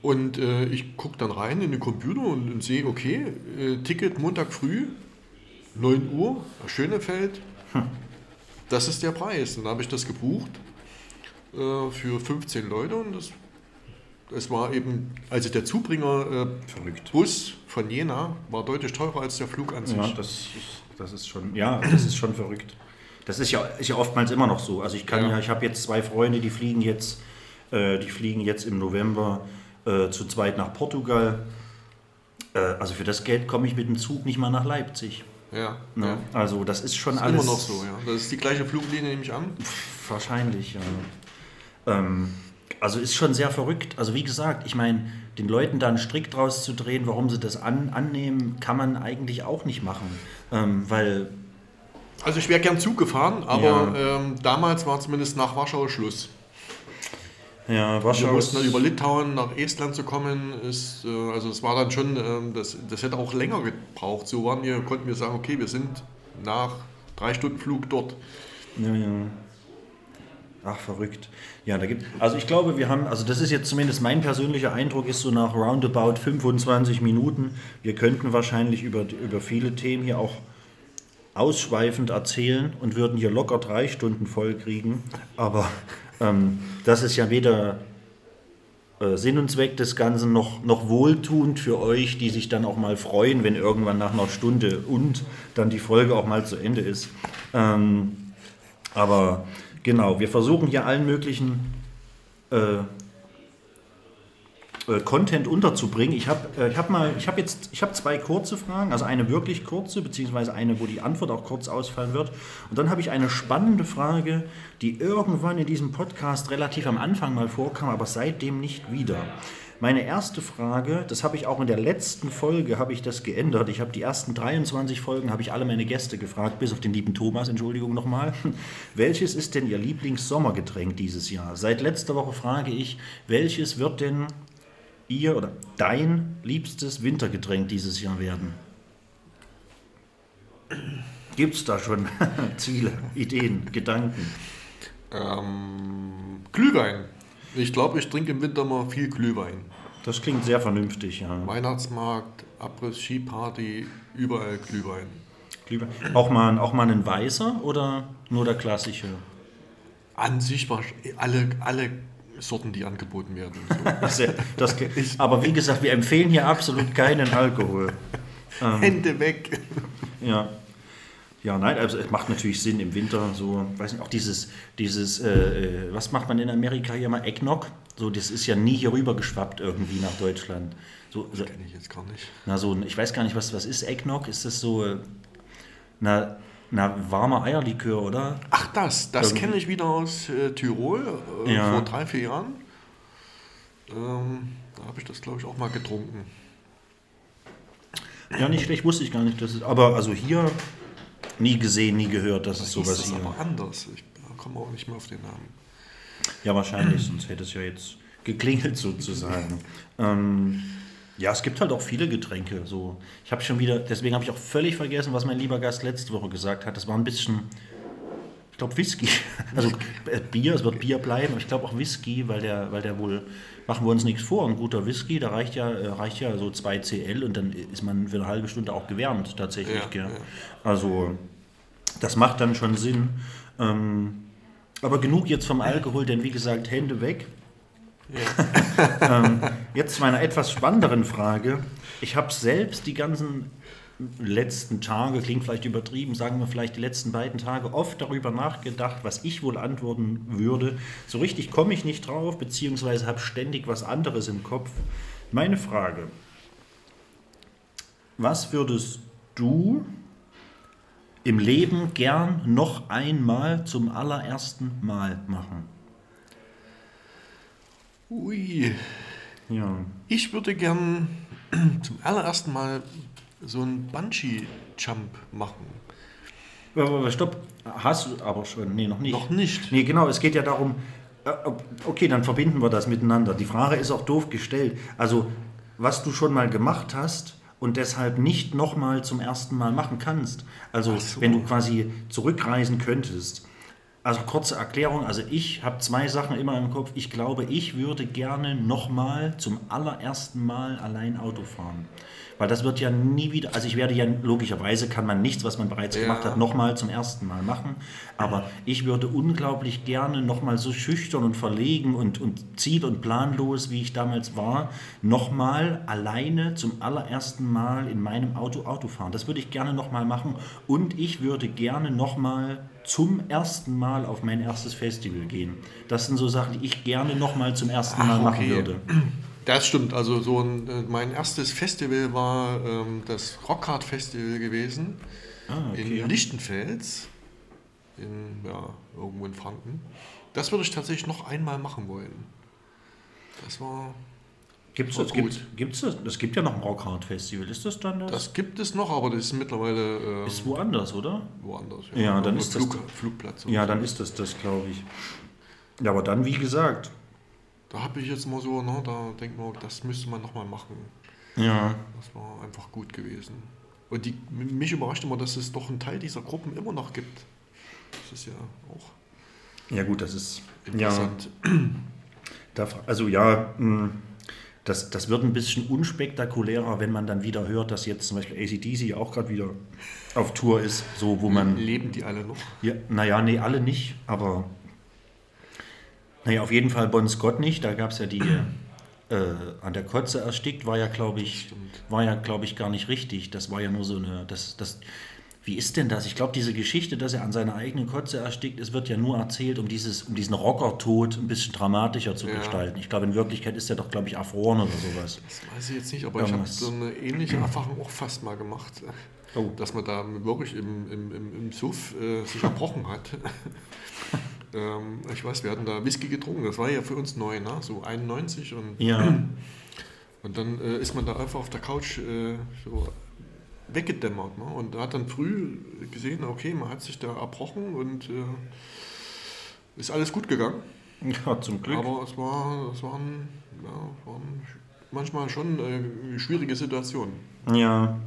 Und äh, ich gucke dann rein in den Computer und, und sehe, okay, äh, Ticket Montag früh, 9 Uhr, Schönefeld. Das ist der Preis. Dann habe ich das gebucht äh, für 15 Leute und das Es war eben, also der Zubringer äh. Bus von Jena war deutlich teurer als der Flug an sich. Ja, das ist, das ist schon, ja, das ist schon verrückt. Das ist ja, ist ja oftmals immer noch so. Also ich kann ja, Ja. ich habe jetzt zwei Freunde, die fliegen jetzt, äh, die fliegen jetzt im November äh, zu zweit nach Portugal. Äh, also für das Geld komme ich mit dem Zug nicht mal nach Leipzig. Ja, Ne? ja. Also das ist schon Ist alles immer noch so, ja. Das ist die gleiche Fluglinie, nehme ich an. Wahrscheinlich, ja. Ähm, also ist schon sehr verrückt. Also wie gesagt, ich meine, den Leuten da einen Strick draus zu drehen, warum sie das an, annehmen, kann man eigentlich auch nicht machen. Ähm, weil, Also ich wäre gern Zug gefahren, aber ähm, damals war zumindest nach Warschau Schluss. Ja, Wir Warschau mussten dann über Litauen nach Estland zu kommen. Ist, äh, also es war dann schon, ähm, das, das hätte auch länger gebraucht. So waren wir, konnten wir sagen, okay, wir sind nach drei Stunden Flug dort. ja, ja. Ach, verrückt. Ja, da gibt, also ich glaube, wir haben, also das ist jetzt zumindest mein persönlicher Eindruck, ist so nach roundabout 25 Minuten. Wir könnten wahrscheinlich über, über viele Themen hier auch ausschweifend erzählen und würden hier locker drei Stunden voll kriegen. Aber ähm, das ist ja weder äh, Sinn und Zweck des Ganzen noch, noch wohltuend für euch, die sich dann auch mal freuen, wenn irgendwann nach einer Stunde und dann die Folge auch mal zu Ende ist. Ähm, aber genau, wir versuchen hier allen möglichen äh, Content unterzubringen. Ich habe äh, hab mal, ich habe jetzt, ich habe zwei kurze Fragen, also eine wirklich kurze, beziehungsweise eine, wo die Antwort auch kurz ausfallen wird. Und dann habe ich eine spannende Frage, die irgendwann in diesem Podcast relativ am Anfang mal vorkam, aber seitdem nicht wieder. Meine erste Frage, das habe ich auch in der letzten Folge, habe ich das geändert. Ich habe die ersten 23 Folgen, habe ich alle meine Gäste gefragt, bis auf den lieben Thomas, Entschuldigung nochmal. Welches ist denn Ihr Lieblingssommergetränk dieses Jahr? Seit letzter Woche frage ich, welches wird denn Ihr oder dein liebstes Wintergetränk dieses Jahr werden? Gibt es da schon Ziele, Ideen, Gedanken? Ähm, Glühwein. Ich glaube, ich trinke im Winter mal viel Glühwein. Das klingt sehr vernünftig, ja. Weihnachtsmarkt, Abriss, Skiparty, überall Glühwein. Glühwein. Auch mal, auch mal ein weißer oder nur der klassische? An sich war alle, alle Sorten, die angeboten werden. So. Das, das, aber wie gesagt, wir empfehlen hier absolut keinen Alkohol. Hände weg. Ja. Ja, nein, also es macht natürlich Sinn im Winter so, weiß nicht, auch dieses, dieses, äh, äh, was macht man in Amerika hier mal, Eggnog? So, das ist ja nie hier rüber geschwappt irgendwie nach Deutschland. So, so, Kenne ich jetzt gar nicht. na, so, ich weiß gar nicht, was, was ist Eggnog? Ist das so, äh, na, na, warmer Eierlikör, oder? Ach, das, das Irgendwie. kenne ich wieder aus äh, Tirol äh, Ja. vor drei, vier Jahren. Ähm, da habe ich das, glaube ich, auch mal getrunken. Ja, nicht schlecht, wusste ich gar nicht. Das ist, aber also hier nie gesehen, nie gehört, dass es sowas das hier. aber anders. Ich komme auch nicht mehr auf den Namen. Ja, wahrscheinlich, sonst hätte es ja jetzt geklingelt sozusagen. ähm, ja, es gibt halt auch viele Getränke. So. Ich habe schon wieder, deswegen habe ich auch völlig vergessen, was mein lieber Gast letzte Woche gesagt hat. Das war ein bisschen, ich glaube, Whisky. Also äh, Bier, es wird Bier bleiben, aber ich glaube auch Whisky, weil der, weil der wohl, machen wir uns nichts vor, ein guter Whisky, da reicht ja, äh, reicht ja so 2 CL und dann ist man für eine halbe Stunde auch gewärmt tatsächlich. Ja, ja. Also das macht dann schon Sinn. Ähm, aber genug jetzt vom Alkohol, denn wie gesagt, Hände weg. ähm, jetzt zu meiner etwas spannenderen Frage. Ich habe selbst die ganzen letzten Tage, klingt vielleicht übertrieben, sagen wir vielleicht die letzten beiden Tage, oft darüber nachgedacht, was ich wohl antworten würde. So richtig komme ich nicht drauf, beziehungsweise habe ständig was anderes im Kopf. Meine Frage, was würdest du im Leben gern noch einmal zum allerersten Mal machen? Ui, Ja. ich würde gern zum allerersten Mal so einen Bungee-Jump machen. Stopp, hast du aber schon? Nee, noch nicht. Noch nicht. Nee, genau, es geht ja darum, äh, okay, dann verbinden wir das miteinander. Die Frage ist auch doof gestellt. Also, was du schon mal gemacht hast und deshalb nicht nochmal zum ersten Mal machen kannst. Also, so. wenn du quasi zurückreisen könntest. Also kurze Erklärung, also ich habe zwei Sachen immer im Kopf. Ich glaube, ich würde gerne nochmal zum allerersten Mal allein Auto fahren. Weil das wird ja nie wieder, also ich werde ja, logischerweise kann man nichts, was man bereits Ja. gemacht hat, nochmal zum ersten Mal machen. Aber ich würde unglaublich gerne nochmal so schüchtern und verlegen und, und ziel- und planlos, wie ich damals war, nochmal alleine zum allerersten Mal in meinem Auto Auto fahren. Das würde ich gerne nochmal machen. Und ich würde gerne nochmal zum ersten Mal auf mein erstes Festival gehen. Das sind so Sachen, die ich gerne nochmal zum ersten Mal Ach, machen okay. würde. Das stimmt. Also so ein, äh, mein erstes Festival war ähm, das Rockhard Festival gewesen Ah, okay. in Lichtenfels, in, ja, irgendwo in Franken. Das würde ich tatsächlich noch einmal machen wollen. Das war, Gibt's das, gibt, gibt's das? Es gibt ja noch ein Rockhard Festival. Ist das dann das? das gibt es noch, aber das ist mittlerweile ähm, ist woanders, oder? woanders. Ja, dann Irgendwo ist das- Flug, Flugplatz. oder Ja, so. dann ist das das, glaube ich. Ja, aber dann, wie gesagt. Da habe ich jetzt mal so, ne, da denkt man, das müsste man nochmal machen. Ja. Das war einfach gut gewesen. Und die, mich überrascht immer, dass es doch einen Teil dieser Gruppen immer noch gibt. Das ist ja auch Ja, gut, das ist. Ja, interessant. da, also ja, mh, das, das wird ein bisschen unspektakulärer, wenn man dann wieder hört, dass jetzt zum Beispiel ACDC auch gerade wieder auf Tour ist, so wo man. Leben die alle noch? Ja, naja, nee, alle nicht, aber naja, auf jeden Fall Bon Scott nicht. Da gab es ja die äh, an der Kotze erstickt, war ja, glaube ich, war ja, glaube ich, gar nicht richtig. Das war ja nur so eine. Das, das, wie ist denn das? Ich glaube, diese Geschichte, dass er an seiner eigenen Kotze erstickt ist, wird ja nur erzählt, um, dieses, um diesen Rockertod ein bisschen dramatischer zu Ja. gestalten. Ich glaube, in Wirklichkeit ist er doch, glaube ich, erfroren oder sowas. Das weiß ich jetzt nicht, aber ich habe Irgendwas. so eine ähnliche Erfahrung auch fast mal gemacht. Oh. Dass man da wirklich im, im, im, im Suff äh, sich erbrochen hat. ähm, ich weiß, wir hatten da Whisky getrunken, das war ja für uns neu, ne? so 91 und Ja, Und dann äh, ist man da einfach auf der Couch äh, so weggedämmert. Ne? Und hat dann früh gesehen, okay, man hat sich da erbrochen und äh, ist alles gut gegangen. ja zum Glück. Aber es war, es waren, ja, waren manchmal schon äh, schwierige Situationen. ja.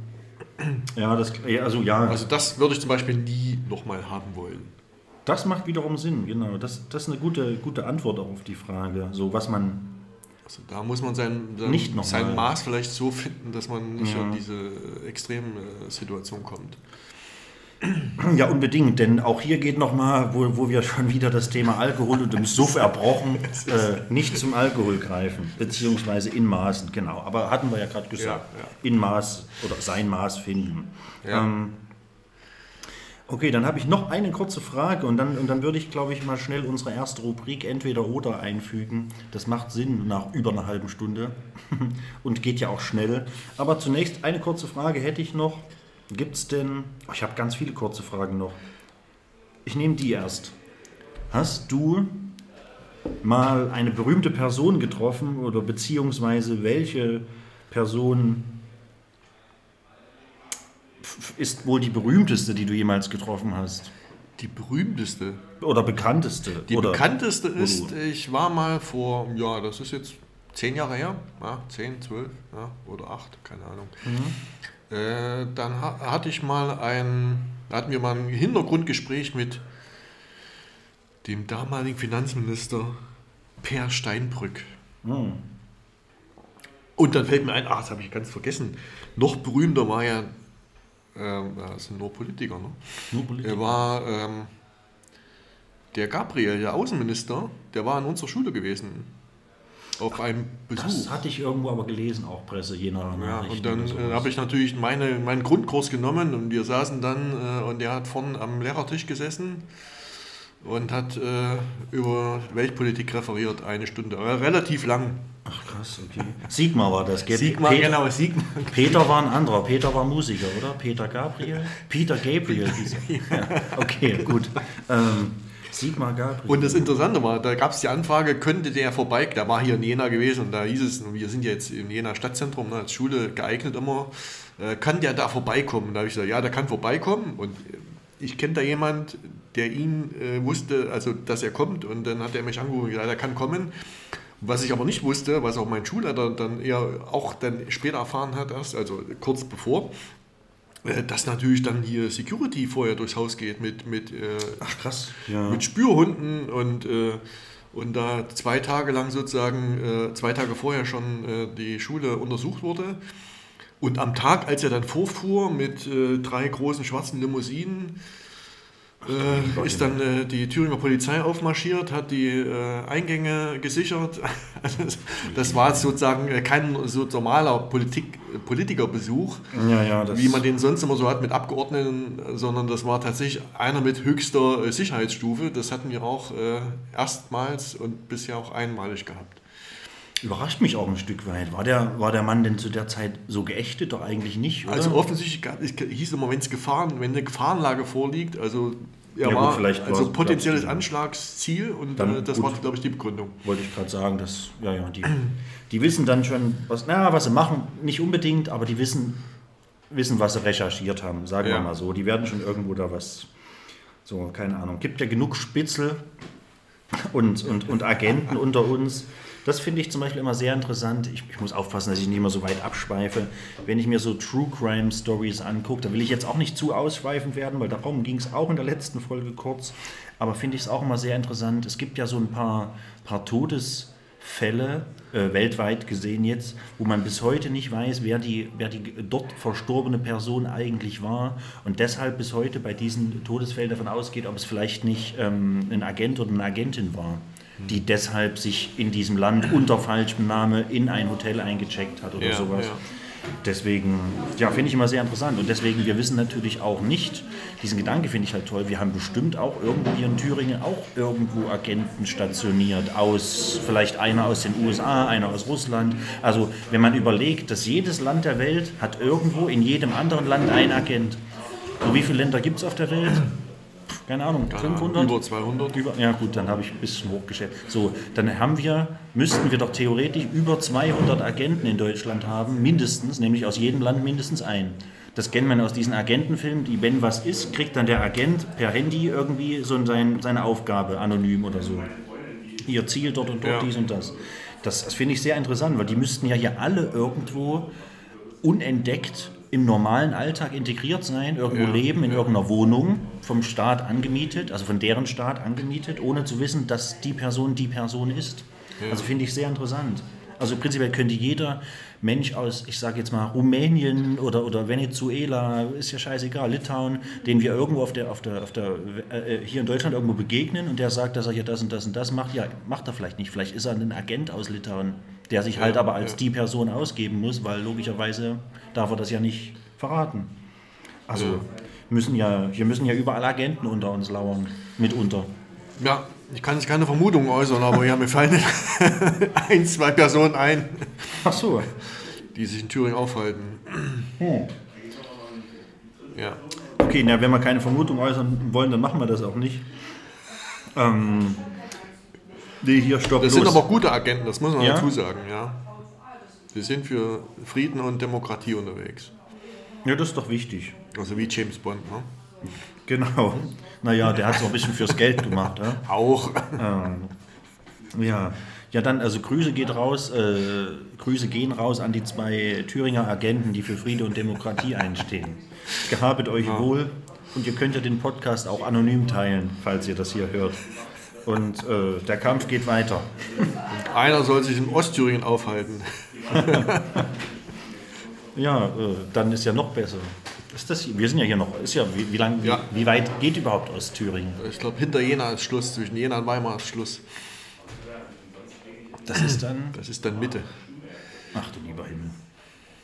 Ja, das, also ja. Also das würde ich zum Beispiel nie nochmal haben wollen. Das macht wiederum Sinn, genau. Das, das ist eine gute, gute Antwort auf die Frage. So, was man. Also da muss man sein, sein, Nicht noch sein mal. Maß vielleicht so finden, dass man nicht Ja. in diese extremen äh, Situation kommt. Ja, unbedingt, denn auch hier geht nochmal, wo, wo wir schon wieder das Thema Alkohol und im Suff erbrochen, äh, nicht zum Alkohol greifen, beziehungsweise in Maßen, genau. Aber hatten wir ja gerade gesagt, Ja, ja. in Maß oder sein Maß finden. Ja. Ähm, okay, dann habe ich noch eine kurze Frage und dann, und dann würde ich, glaube ich, mal schnell unsere erste Rubrik Entweder oder einfügen. Das macht Sinn nach über einer halben Stunde und geht ja auch schnell. Aber zunächst eine kurze Frage hätte ich noch. Gibt es denn, oh, ich habe ganz viele kurze Fragen noch. Ich nehme die erst. Hast du mal eine berühmte Person getroffen oder beziehungsweise welche Person ist wohl die berühmteste, die du jemals getroffen hast? Die berühmteste Oder bekannteste? Die oder, bekannteste ist, ich war mal vor, ja, das ist jetzt zehn Jahre her, ja, zehn, zwölf, ja, oder acht, keine Ahnung. Äh, dann ha hatte ich mal ein, hatten wir mal ein Hintergrundgespräch mit dem damaligen Finanzminister Per Steinbrück. Hm. Und dann fällt mir ein, ah, das habe ich ganz vergessen, noch berühmter war ja, ähm, das sind nur Politiker, ne? Nur Politiker. Er war ähm, der Gabriel, der Außenminister, der war in unserer Schule gewesen. Auf einem Das Besuch. hatte ich irgendwo aber gelesen, auch Presse, je nach Ja, und dann äh, habe ich natürlich meine, meinen Grundkurs genommen und wir saßen dann äh, und der hat vorne am Lehrertisch gesessen und hat äh, über Weltpolitik referiert, eine Stunde. Äh, relativ lang. Ach krass, okay. Sigmar war das, gell? Sigmar, Peter, genau, Sigmar. Peter war ein anderer. Peter war Musiker, oder? Peter Gabriel? Peter Gabriel hieß er. Ja. Okay, gut. Ähm, Sigmar Gabriel. Und das Interessante war, da gab es die Anfrage, könnte der vorbei, der war hier in Jena gewesen und da hieß es, wir sind ja jetzt im Jena Stadtzentrum, ne, als Schule geeignet immer, äh, kann der da vorbeikommen? Da habe ich gesagt, ja, der kann vorbeikommen und äh, ich kenne da jemand, der ihn äh, wusste, also dass er kommt und dann hat er mich angerufen und gesagt, er kann kommen. Was ich aber nicht wusste, was auch mein Schulleiter dann eher auch dann später erfahren hat, erst, also kurz bevor, äh, dass natürlich dann hier Security vorher durchs Haus geht mit, mit, äh, Ach krass. Ja. mit Spürhunden und, äh, und da zwei Tage lang sozusagen, zwei Tage vorher schon die Schule untersucht wurde. Und am Tag, als er dann vorfuhr mit drei großen schwarzen Limousinen, äh, ist dann äh, die Thüringer Polizei aufmarschiert, hat die äh, Eingänge gesichert. Also das, war sozusagen äh, kein so normaler Politik, Politikerbesuch, Ja, ja, wie man den sonst immer so hat mit Abgeordneten, sondern das war tatsächlich einer mit höchster äh, Sicherheitsstufe. Das hatten wir auch äh, erstmals und bisher auch einmalig gehabt. Überrascht mich auch ein Stück weit. War der, war der Mann denn zu der Zeit so geächtet? Doch eigentlich nicht, oder? Also offensichtlich hieß immer, wenn es Gefahren, wenn eine Gefahrenlage vorliegt, also er Ja, gut, war vielleicht also potenzielles Anschlagsziel und Dann äh, das gut. war, glaube ich, die Begründung. wollte ich gerade sagen, dass, ja, ja, die, die wissen dann schon, was, na, was sie machen, nicht unbedingt, aber die wissen, wissen, was sie recherchiert haben, sagen wir Ja. mal so. Die werden schon irgendwo da was, so, keine Ahnung. Gibt ja genug Spitzel und, und, und Agenten unter uns. Das finde ich zum Beispiel immer sehr interessant. Ich, ich muss aufpassen, dass ich nicht immer so weit abschweife. Wenn ich mir so True Crime Stories angucke, da will ich jetzt auch nicht zu ausschweifend werden, weil darum ging es auch in der letzten Folge kurz. Aber finde ich es auch immer sehr interessant. Es gibt ja so ein paar, paar Todesfälle, äh, weltweit gesehen jetzt, wo man bis heute nicht weiß, wer die, wer die dort verstorbene Person eigentlich war und deshalb bis heute bei diesen Todesfällen davon ausgeht, ob es vielleicht nicht ähm, ein Agent oder eine Agentin war, die deshalb sich in diesem Land unter falschem Name in ein Hotel eingecheckt hat oder Ja, sowas. ja. Deswegen, ja, finde ich immer sehr interessant. Und deswegen, wir wissen natürlich auch nicht, diesen Gedanke finde ich halt toll, wir haben bestimmt auch irgendwo hier in Thüringen auch irgendwo Agenten stationiert, aus, vielleicht einer aus den USA, einer aus Russland. Also wenn man überlegt, dass jedes Land der Welt hat irgendwo in jedem anderen Land einen Agent. So wie viele Länder gibt es auf der Welt? Keine Ahnung, 500? Über 200. Über, ja gut, dann habe ich ein bisschen hochgeschätzt. So, dann haben wir, müssten wir doch theoretisch über 200 Agenten in Deutschland haben, mindestens, nämlich aus jedem Land mindestens einen. Das kennt man aus diesen Agentenfilmen, die, wenn was ist, kriegt dann der Agent per Handy irgendwie so sein, seine Aufgabe, anonym oder so. Ihr Ziel dort und dort, Ja. dies und das. Das, das finde ich sehr interessant, weil die müssten ja hier alle irgendwo unentdeckt im normalen Alltag integriert sein, irgendwo Ja, leben, in irgendeiner Wohnung, vom Staat angemietet, also von deren Staat angemietet, ohne zu wissen, dass die Person die Person ist. Also finde ich sehr interessant. Also prinzipiell könnte jeder Mensch aus, ich sage jetzt mal, Rumänien oder, oder Venezuela, ist ja scheißegal, Litauen, den wir irgendwo auf der, auf der, auf der, äh, hier in Deutschland irgendwo begegnen und der sagt, dass er hier das und das und das macht, ja, macht er vielleicht nicht. Vielleicht ist er ein Agent aus Litauen, der sich halt aber als ja. die Person ausgeben muss, weil logischerweise darf er das ja nicht verraten. Also müssen ja, hier müssen ja überall Agenten unter uns lauern, mitunter. Ja, ich kann jetzt keine Vermutungen äußern, aber ja, mir fallen ein, zwei Personen ein, Ach so. die sich in Thüringen aufhalten. Ja. Okay, na, wenn wir keine Vermutung äußern wollen, dann machen wir das auch nicht. Ähm, nee, hier stopp Das los. sind aber gute Agenten, das muss man Ja? dazu sagen, ja. Sie sind für Frieden und Demokratie unterwegs. ja, das ist doch wichtig. Also wie James Bond, ne? Genau. Naja, der hat es auch ein bisschen fürs Geld gemacht. Ja? Auch. Ja, ja dann, also Grüße geht raus, äh, Grüße gehen raus an die zwei Thüringer Agenten, die für Friede und Demokratie einstehen. Gehabet euch wohl und ihr könnt ja den Podcast auch anonym teilen, falls ihr das hier hört. Und äh, der Kampf geht weiter. Einer soll sich in Ostthüringen aufhalten. Ja, äh, dann ist ja noch besser. Ist das, wir sind ja hier noch, ist ja, wie, wie, lang, Ja. wie, wie weit geht überhaupt Ostthüringen? Ich glaube, hinter Jena ist Schluss, zwischen Jena und Weimar ist Schluss. Das ist dann, Das ist dann Mitte. ach du lieber Himmel.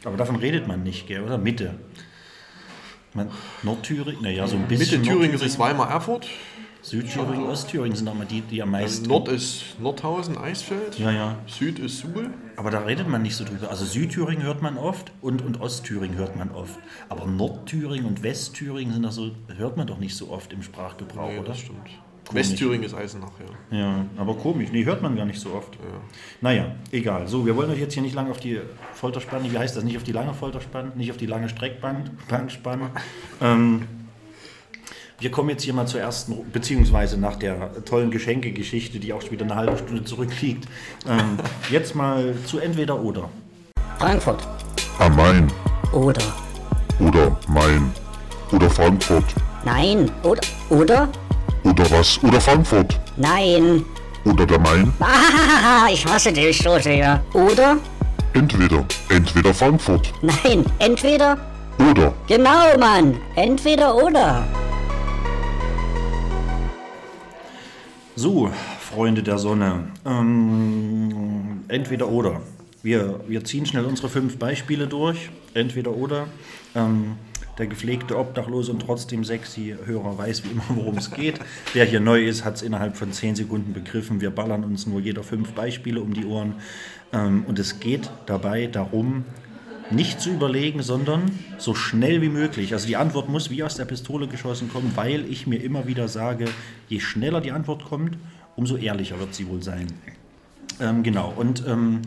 Aber davon redet man nicht, gell, oder? Mitte. Man, Nordthüringen, naja, so ein bisschen. Mitte Thüringen ist Weimar-Erfurt. Südthüringen, Ostthüringen sind mal die, die am meisten. Nord ist Nordhausen, Eisfeld. Ja, ja. Süd ist Suhl. Aber da redet man nicht so drüber. Also Südthüringen hört man oft und, und Ostthüringen hört man oft. Aber Nordthüringen und Westthüringen sind doch so, hört man doch nicht so oft im Sprachgebrauch, Nee, oder? das stimmt. Westthüringen ist Eisenach, ja. Ja, aber komisch. Nee, hört man gar nicht so oft. Naja, egal. So, wir wollen euch jetzt hier nicht lange auf die Folter spannen. Wie heißt das? Nicht auf die lange Folter spannen, nicht auf die lange Streckbank Bank spannen. Ähm, wir kommen jetzt hier mal zur ersten, beziehungsweise nach der tollen Geschenkegeschichte, die auch schon wieder eine halbe Stunde zurückliegt. Ähm, jetzt mal zu entweder oder. Frankfurt Am Main. oder Oder Main. Oder Frankfurt. Nein. Oder? Oder? Oder was? Oder Frankfurt. Nein. Oder der Main. Ah, ich hasse dich so sehr. Oder? Entweder. Entweder Frankfurt. Nein. Entweder. Oder. Genau, Mann. Entweder oder. So, Freunde der Sonne. Ähm, entweder oder. Wir, wir ziehen schnell unsere fünf Beispiele durch. Entweder oder. Ähm, der gepflegte Obdachlose und trotzdem sexy Hörer weiß wie immer, worum es geht. Wer hier neu ist, hat es innerhalb von zehn Sekunden begriffen. Wir ballern uns nur jeder fünf Beispiele um die Ohren. Ähm, und es geht dabei darum, nicht zu überlegen, sondern so schnell wie möglich. Also die Antwort muss wie aus der Pistole geschossen kommen, weil ich mir immer wieder sage, je schneller die Antwort kommt, umso ehrlicher wird sie wohl sein. Ähm, genau, und ähm,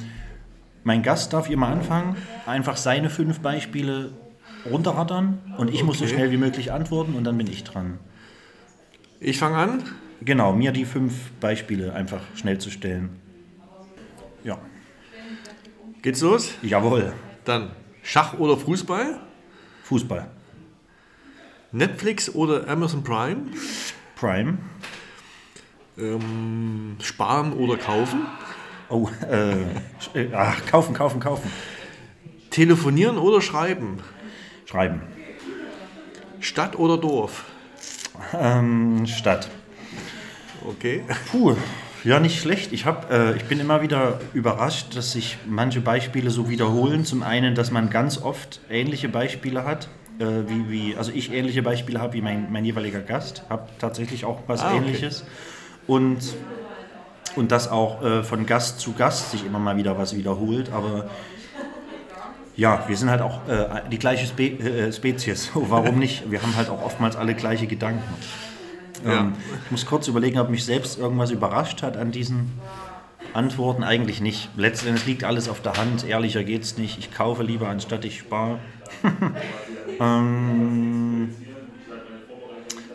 mein Gast darf hier mal anfangen, einfach seine fünf Beispiele runterrattern und ich muss so Okay. schnell wie möglich antworten und dann bin ich dran. Ich fange an. Genau, mir die fünf Beispiele einfach schnell zu stellen. Ja, Geht's los? jawohl. Dann Schach oder Fußball? Fußball. Netflix oder Amazon Prime? Prime. Ähm, sparen oder kaufen? Oh, äh, äh, ach, kaufen, kaufen, kaufen. Telefonieren oder schreiben? Schreiben. Stadt oder Dorf? Ähm, Stadt. Okay. Puh, ja, nicht schlecht. Ich, hab, äh, ich bin immer wieder überrascht, dass sich manche Beispiele so wiederholen. Zum einen, dass man ganz oft ähnliche Beispiele hat. Äh, wie, wie, also ich ähnliche Beispiele habe wie mein, mein jeweiliger Gast. Habe tatsächlich auch was Ah, okay. Ähnliches. Und, und dass auch äh, von Gast zu Gast sich immer mal wieder was wiederholt. Aber ja, wir sind halt auch äh, die gleiche Spe äh, Spezies. Warum nicht? Wir haben halt auch oftmals alle gleiche Gedanken. Ja. Ähm, ich muss kurz überlegen, ob mich selbst irgendwas überrascht hat an diesen Antworten. Eigentlich nicht. Letztendlich liegt alles auf der Hand. Ehrlicher geht's nicht. Ich kaufe lieber, anstatt ich spare. ähm,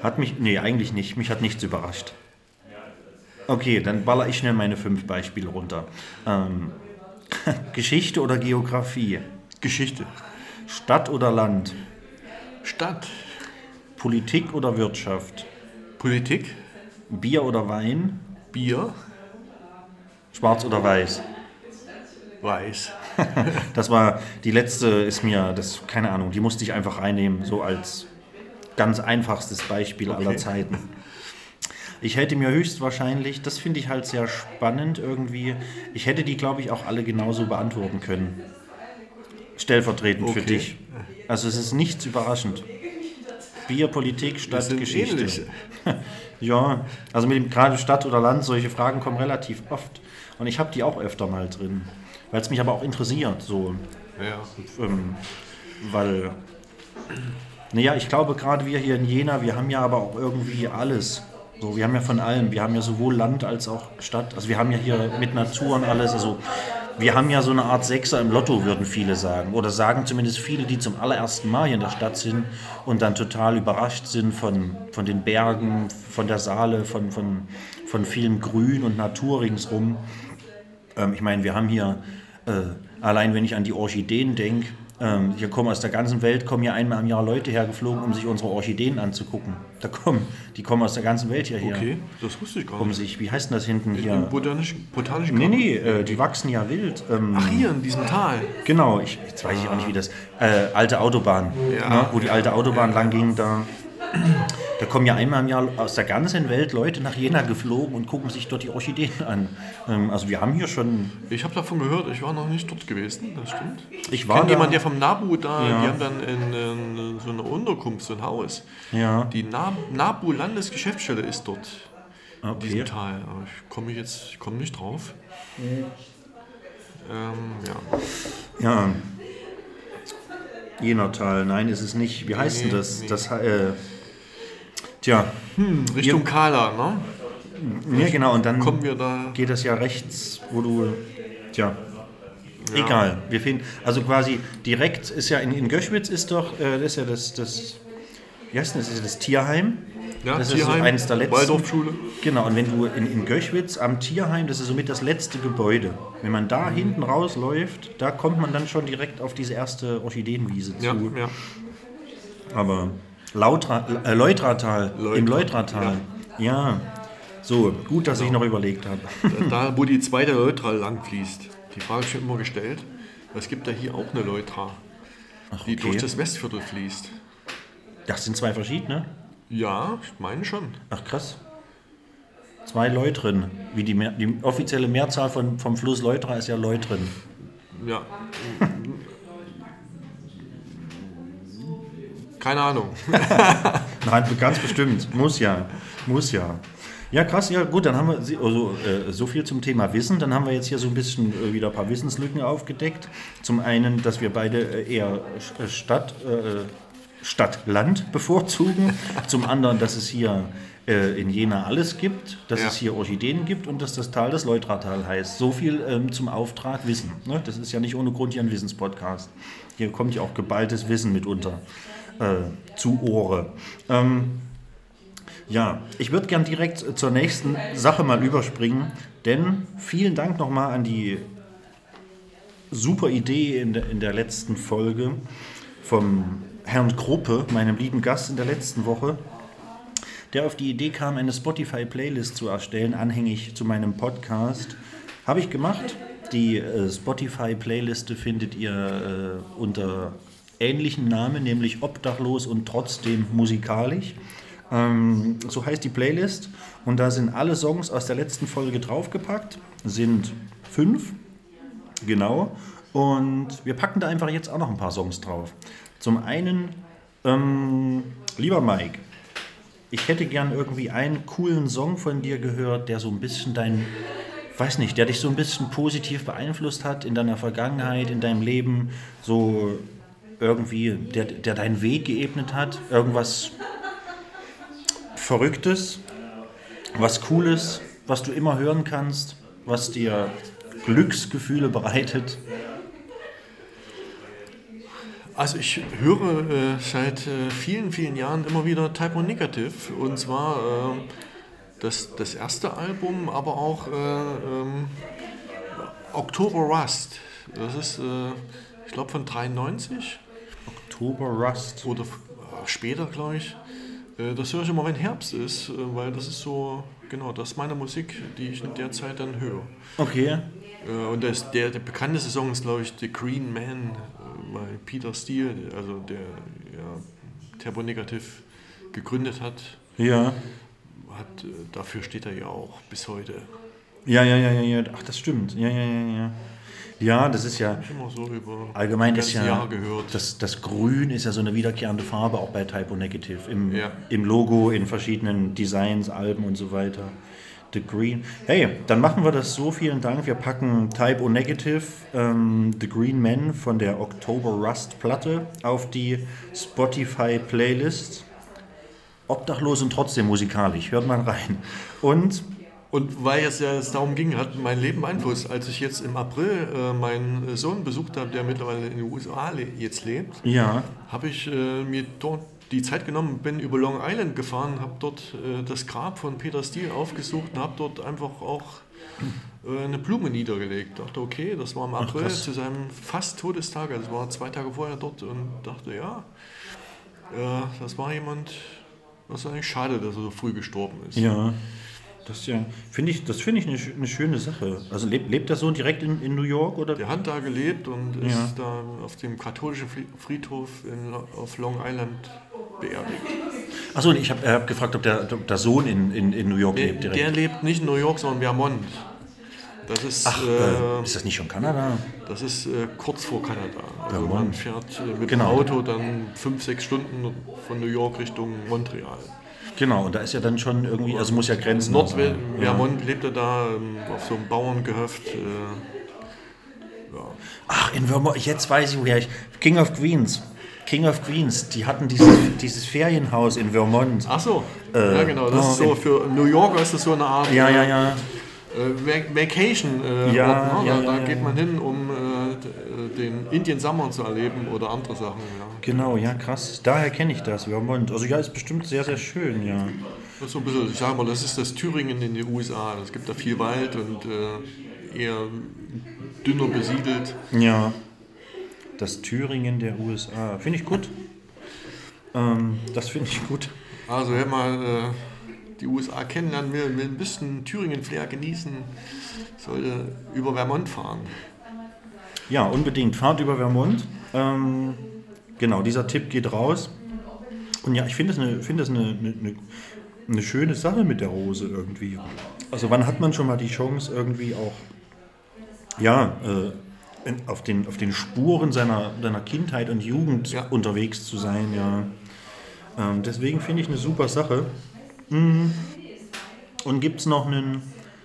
hat mich. Nee, eigentlich nicht. Mich hat nichts überrascht. Okay, dann baller ich schnell meine fünf Beispiele runter. Ähm, Geschichte oder Geografie? Geschichte. Stadt oder Land? Stadt. Politik oder Wirtschaft? Politik. Bier oder Wein? Bier. Schwarz oder weiß? Weiß. Das war die letzte, ist mir, das keine Ahnung, die musste ich einfach reinnehmen, so als ganz einfachstes Beispiel aller Okay. Zeiten. Ich hätte mir höchstwahrscheinlich, das finde ich halt sehr spannend irgendwie, ich hätte die, glaube ich, auch alle genauso beantworten können. Stellvertretend für Okay. dich. Also es ist nichts überraschend. Bier, Politik, sind Geschichte. ähnliche. Ja, also mit dem gerade Stadt oder Land, solche Fragen kommen relativ oft. Und ich habe die auch öfter mal drin, weil es mich aber auch interessiert, so, Ja. ähm, weil, naja, ich glaube gerade wir hier in Jena, wir haben ja aber auch irgendwie alles. So, wir haben ja von allem, wir haben ja sowohl Land als auch Stadt, also wir haben ja hier mit Natur und alles, also wir haben ja so eine Art Sechser im Lotto, würden viele sagen. Oder sagen zumindest viele, die zum allerersten Mal hier in der Stadt sind und dann total überrascht sind von, von den Bergen, von der Saale, von, von, von vielem Grün und Natur ringsrum. Ähm, ich meine, wir haben hier, äh, allein wenn ich an die Orchideen denke, ähm, hier kommen aus der ganzen Welt, kommen hier einmal im Jahr Leute hergeflogen, um sich unsere Orchideen anzugucken. Da kommen, die kommen aus der ganzen Welt hierher. Okay, das wusste ich gar Um nicht. sich, wie heißt denn das hinten Im hier? botanischen, botanischen Nee, nee, äh, die wachsen ja wild. Ähm, Ach, hier in diesem Tal. Genau, ich, jetzt weiß ich auch nicht, wie das. Äh, alte Autobahn, Ja. ne, wo die alte Autobahn lang ging, da, da kommen ja einmal im Jahr aus der ganzen Welt Leute nach Jena geflogen und gucken sich dort die Orchideen an. Ähm, also wir haben hier schon. Ich habe davon gehört, ich war noch nicht dort gewesen, das stimmt. Ich Ich war da- jemanden, der vom Nabu da, Ja. die haben dann in, in, so eine Unterkunft, so ein Haus. Ja. Die Na Nabu Landesgeschäftsstelle ist dort, in Okay. diesem Tal. Aber ich komme jetzt, ich komme nicht drauf. Ähm, ja. Ja. Jenertal, nein, ist es nicht. Wie heißt denn Nee, das? nee. das äh, tja, Richtung Kala, ne? ja genau, und dann Kommen wir da. geht das ja rechts, wo du. Tja. Egal. Wir finden. Also quasi direkt ist ja in, in Göschwitz ist doch, äh, das ist ja das, das. Wie heißt denn das? Ist ja das Tierheim. Ja, das Tierheim, ist so eines der letzten. Waldorfschule. Genau, und wenn du in, in Göschwitz am Tierheim, das ist somit das letzte Gebäude. Wenn man da hinten rausläuft, da kommt man dann schon direkt auf diese erste Orchideenwiese zu. Ja, ja. Aber Lautra, äh, Leutratal, im Leutra, Leutratal. Ja. So, gut, dass ich noch überlegt habe. Da, wo die zweite Leutra lang fließt. Die Frage ist schon immer gestellt. Es gibt ja hier auch eine Leutra, die okay. durch das Westviertel fließt. Das sind zwei verschiedene. Ja, ich meine schon. Ach krass. Zwei Leutren. Wie die, die offizielle Mehrzahl von, vom Fluss Leutra ist ja Leutren. Ja. Keine Ahnung. Nein, ganz bestimmt. Muss ja. Muss ja. Ja, krass, ja, gut, dann haben wir also, äh, so viel zum Thema Wissen. Dann haben wir jetzt hier so ein bisschen äh, wieder ein paar Wissenslücken aufgedeckt. Zum einen, dass wir beide äh, eher äh, Stadt, äh, Stadt-Land bevorzugen. Zum anderen, dass es hier äh, in Jena alles gibt, dass Ja. es hier Orchideen gibt und dass das Tal das Leutratal heißt. So viel ähm, zum Auftrag Wissen. Ne? Das ist ja nicht ohne Grund hier ein Wissenspodcast. Hier kommt ja auch geballtes Wissen mitunter äh, zu Ohre. Ähm, ja, ich würde gern direkt zur nächsten Sache mal überspringen, denn vielen Dank nochmal an die super Idee in der, in der letzten Folge vom Herrn Gruppe, meinem lieben Gast in der letzten Woche, der auf die Idee kam, eine Spotify-Playlist zu erstellen, anhängig zu meinem Podcast. Habe ich gemacht. Die äh, Spotify-Playliste findet ihr äh, unter ähnlichen Namen, nämlich Obdachlos und trotzdem musikalisch. Ähm, so heißt die Playlist. Und da sind alle Songs aus der letzten Folge draufgepackt. Sind fünf. Genau. Und wir packen da einfach jetzt auch noch ein paar Songs drauf. Zum einen, ähm, lieber Mike, ich hätte gern irgendwie einen coolen Song von dir gehört, der so ein bisschen dein, weiß nicht, der dich so ein bisschen positiv beeinflusst hat in deiner Vergangenheit, in deinem Leben, so irgendwie, der, der deinen Weg geebnet hat, irgendwas Verrücktes, was Cooles, was du immer hören kannst, was dir Glücksgefühle bereitet. Also ich höre äh, seit äh, vielen, vielen Jahren immer wieder Typo Negative. Und zwar äh, das, das erste Album, aber auch äh, ähm, October Rust. Das ist, äh, ich glaube, von 93 Oktober Rust. oder äh, später, glaube ich. Äh, das höre ich immer, wenn Herbst ist, äh, weil das ist so, genau, das ist meine Musik, die ich in der Zeit dann höre. Okay. Und das, der, der bekannteste Song ist, glaube ich, The Green Man bei Peter Steele, also der ja, Turbo Negative gegründet hat. Ja. hat. Dafür steht er ja auch bis heute. Ja, ja, ja, ja, ja. Ach, das stimmt. Ja, ja, ja, ja. Ja, das ist ja. So Allgemein das ist ja das, das Grün ist ja so eine wiederkehrende Farbe auch bei Typo Negative im, Ja. im Logo, in verschiedenen Designs, Alben und so weiter. The Green. Hey, dann machen wir das so. Vielen Dank. Wir packen Typo Negative, ähm, The Green Man von der October Rust Platte auf die Spotify Playlist. Obdachlos und trotzdem musikalisch. Hört mal rein. Und Und weil es ja darum ging, hat mein Leben Einfluss. Als ich jetzt im April äh, meinen Sohn besucht habe, der mittlerweile in den USA le jetzt lebt, ja, habe ich äh, mir dort die Zeit genommen, bin über Long Island gefahren, habe dort äh, das Grab von Peter Steele aufgesucht und habe dort einfach auch äh, eine Blume niedergelegt. Dachte, okay, das war im April krass. zu seinem fast Todestag, also war zwei Tage vorher dort und dachte, ja, äh, das war jemand, das ist eigentlich schade, dass er so früh gestorben ist. Ja, das ist ja, finde ich, das finde ich eine, eine schöne Sache. Also lebt, lebt der Sohn direkt in, in New York oder? Der hat da gelebt und ist Ja. da auf dem katholischen Fri- Friedhof in, auf Long Island beerdigt. Achso, ich habe hab gefragt, ob der, ob der Sohn in, in, in New York Der, lebt direkt. der lebt nicht in New York, sondern Vermont. Das ist, Ach, äh, äh, ist das nicht schon Kanada? das ist äh, kurz vor Kanada. Also Vermont. man fährt äh, mit Genau. dem Auto dann fünf, sechs Stunden von New York Richtung Montreal. Genau, und da ist ja dann schon irgendwie, also muss ja Grenzen Nord sein. Vermont lebt er da ähm, auf so einem Bauerngehöft. Äh, Ach, in Vermont, jetzt weiß ich, woher ich. King of Queens. King of Queens, die hatten dieses, dieses Ferienhaus in Vermont. ach so, ja genau, das oh, ist so für New Yorker ist das so eine Art Ja, äh, ja, ja. äh, Vac- Vacation äh, Ja, Ort, ne? ja, da, ja, da ja, geht ja. man hin, um äh, äh, den Indian Summer zu erleben oder andere Sachen. Ja. Genau, ja, krass. Daher kenne ich das, Vermont. Also ja, ist bestimmt sehr, sehr schön, ja. Das ist so ein bisschen, ich sage mal, das ist das Thüringen in den USA. Es gibt da viel Wald und äh, eher dünner besiedelt. Ja. Das Thüringen der USA. Finde ich gut. Ähm, das finde ich gut. Also wer mal äh, die USA kennenlernen will, will ein bisschen Thüringen-Flair genießen, sollte über Vermont fahren. Ja, unbedingt. Fahrt über Vermont. Ähm, genau, dieser Tipp geht raus. Und ja, ich finde es eine, finde es eine, eine, eine schöne Sache mit der Rose irgendwie. Also wann hat man schon mal die Chance irgendwie auch, ja, äh, auf, den, auf den Spuren seiner, seiner Kindheit und Jugend Ja. unterwegs zu sein, ja. Ähm, deswegen finde ich eine super Sache. Mhm. Und gibt es noch einen,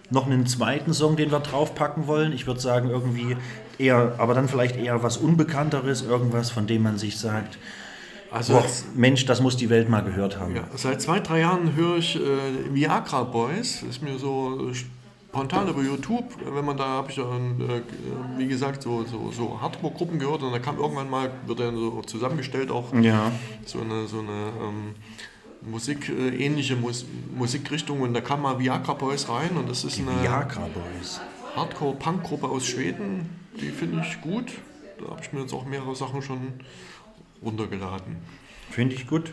noch einen zweiten Song, den wir draufpacken wollen? Ich würde sagen, irgendwie eher, aber dann vielleicht eher was Unbekannteres, irgendwas, von dem man sich sagt, Also boah, jetzt, Mensch, das muss die Welt mal gehört haben. ja, seit zwei, drei Jahren höre ich äh, Viagra Boys. Ist mir so spontan über YouTube, wenn man da habe ich dann, äh, wie gesagt, so, so, so Hardcore-Gruppen gehört und da kam irgendwann mal, wird dann so zusammengestellt auch Ja. so eine, so eine ähm, Musik, äh, ähnliche Mus Musikrichtung und da kam mal Viagra Boys rein und das ist eine Viagra Boys. Hardcore-Punk-Gruppe aus Schweden, die finde ich gut. Da habe ich mir jetzt auch mehrere Sachen schon runtergeladen. Finde ich gut.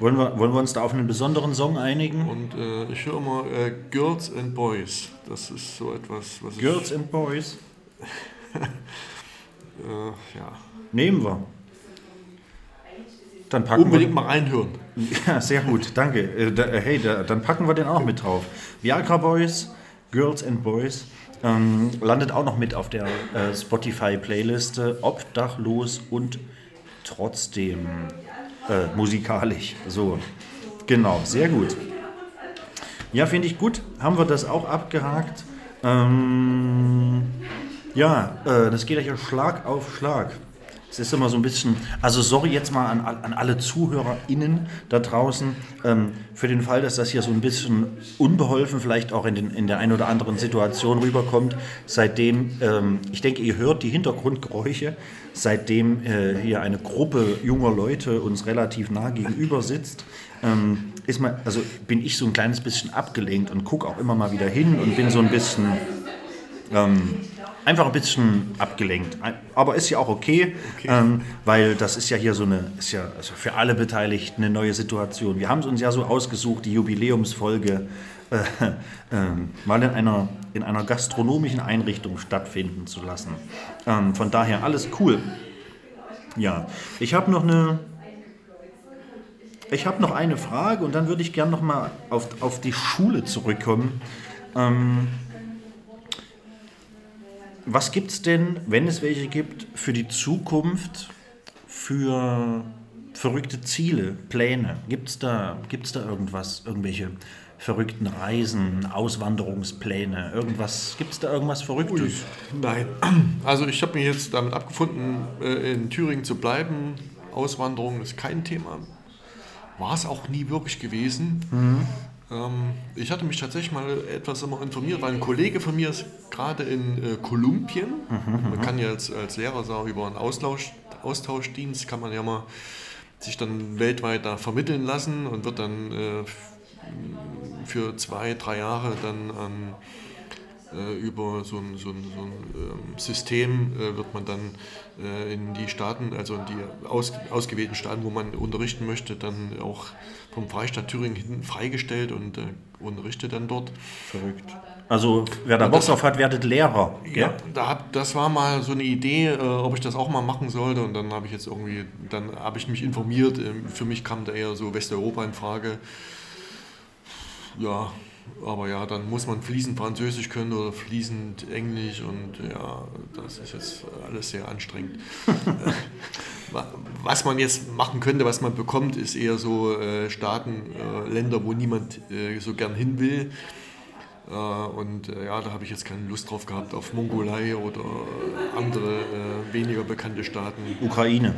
Wollen wir, wollen wir uns da auf einen besonderen Song einigen? Und äh, ich höre immer äh, Girls and Boys. Das ist so etwas, was Girls and Boys. ich, äh, ja, Nehmen wir. Dann packen unbedingt mal reinhören. wir. Ja, sehr gut, danke. Äh, da, hey, da, dann packen wir den auch mit drauf. Viagra Boys, Girls and Boys. Ähm, landet auch noch mit auf der äh, Spotify-Playliste. Obdachlos und trotzdem äh, musikalisch. So, genau, sehr gut. Ja, finde ich gut. Haben wir das auch abgehakt. Ähm, ja, äh, das geht ja Schlag auf Schlag. Es ist immer so ein bisschen, also sorry jetzt mal an, an alle ZuhörerInnen da draußen, ähm, für den Fall, dass das hier so ein bisschen unbeholfen vielleicht auch in, den, in der einen oder anderen Situation rüberkommt. Seitdem, ähm, ich denke, ihr hört die Hintergrundgeräusche, seitdem äh, hier eine Gruppe junger Leute uns relativ nah gegenüber sitzt, ähm, ist man, also bin ich so ein kleines bisschen abgelenkt und gucke auch immer mal wieder hin und bin so ein bisschen ähm, einfach ein bisschen abgelenkt. Aber ist ja auch okay, Ähm, weil das ist ja hier so eine, ist ja also für alle Beteiligten eine neue Situation. Wir haben es uns ja so ausgesucht, die Jubiläumsfolge äh, ähm, mal in einer, in einer gastronomischen Einrichtung stattfinden zu lassen. Ähm, von daher alles cool. Ja, ich habe noch eine. Ich habe noch eine Frage und dann würde ich gerne noch mal auf, auf die Schule zurückkommen. Ähm, was gibt es denn, wenn es welche gibt, für die Zukunft, für verrückte Ziele, Pläne? Gibt es da, gibt's da irgendwas, irgendwelche verrückten Reisen, Auswanderungspläne, irgendwas? Gibt es da irgendwas Verrücktes? Nein. Also ich habe mich jetzt damit abgefunden, äh, in Thüringen zu bleiben. Auswanderung ist kein Thema. War es auch nie wirklich gewesen. Ähm, Ich hatte mich tatsächlich mal etwas immer informiert, weil ein Kollege von mir ist gerade in äh, Kolumbien. Man kann ja als, als Lehrer sagen, über einen Austausch, Austauschdienst kann man ja mal sich dann weltweit da vermitteln lassen und wird dann äh, für zwei, drei Jahre dann an äh, über so ein, so ein, so ein ähm, System äh, wird man dann äh, in die Staaten, also in die aus, ausgewählten Staaten, wo man unterrichten möchte, dann auch vom Freistaat Thüringen hinten freigestellt und äh, unterrichtet dann dort. Verrückt. Also, wer da Bock drauf hat, werdet Lehrer. gell? Ja, da hab, das war mal so eine Idee, äh, ob ich das auch mal machen sollte. Und dann habe ich jetzt irgendwie, dann habe ich mich informiert. Ähm, für mich kam da eher so Westeuropa in Frage. Ja, aber ja, dann muss man fließend Französisch können oder fließend Englisch und ja, das ist jetzt alles sehr anstrengend. Wa- was man jetzt machen könnte, was man bekommt, ist eher so äh, Staaten, äh, Länder, wo niemand äh, so gern hin will. Äh, und äh, ja, da habe ich jetzt keine Lust drauf gehabt auf Mongolei oder andere äh, weniger bekannte Staaten. Ukraine.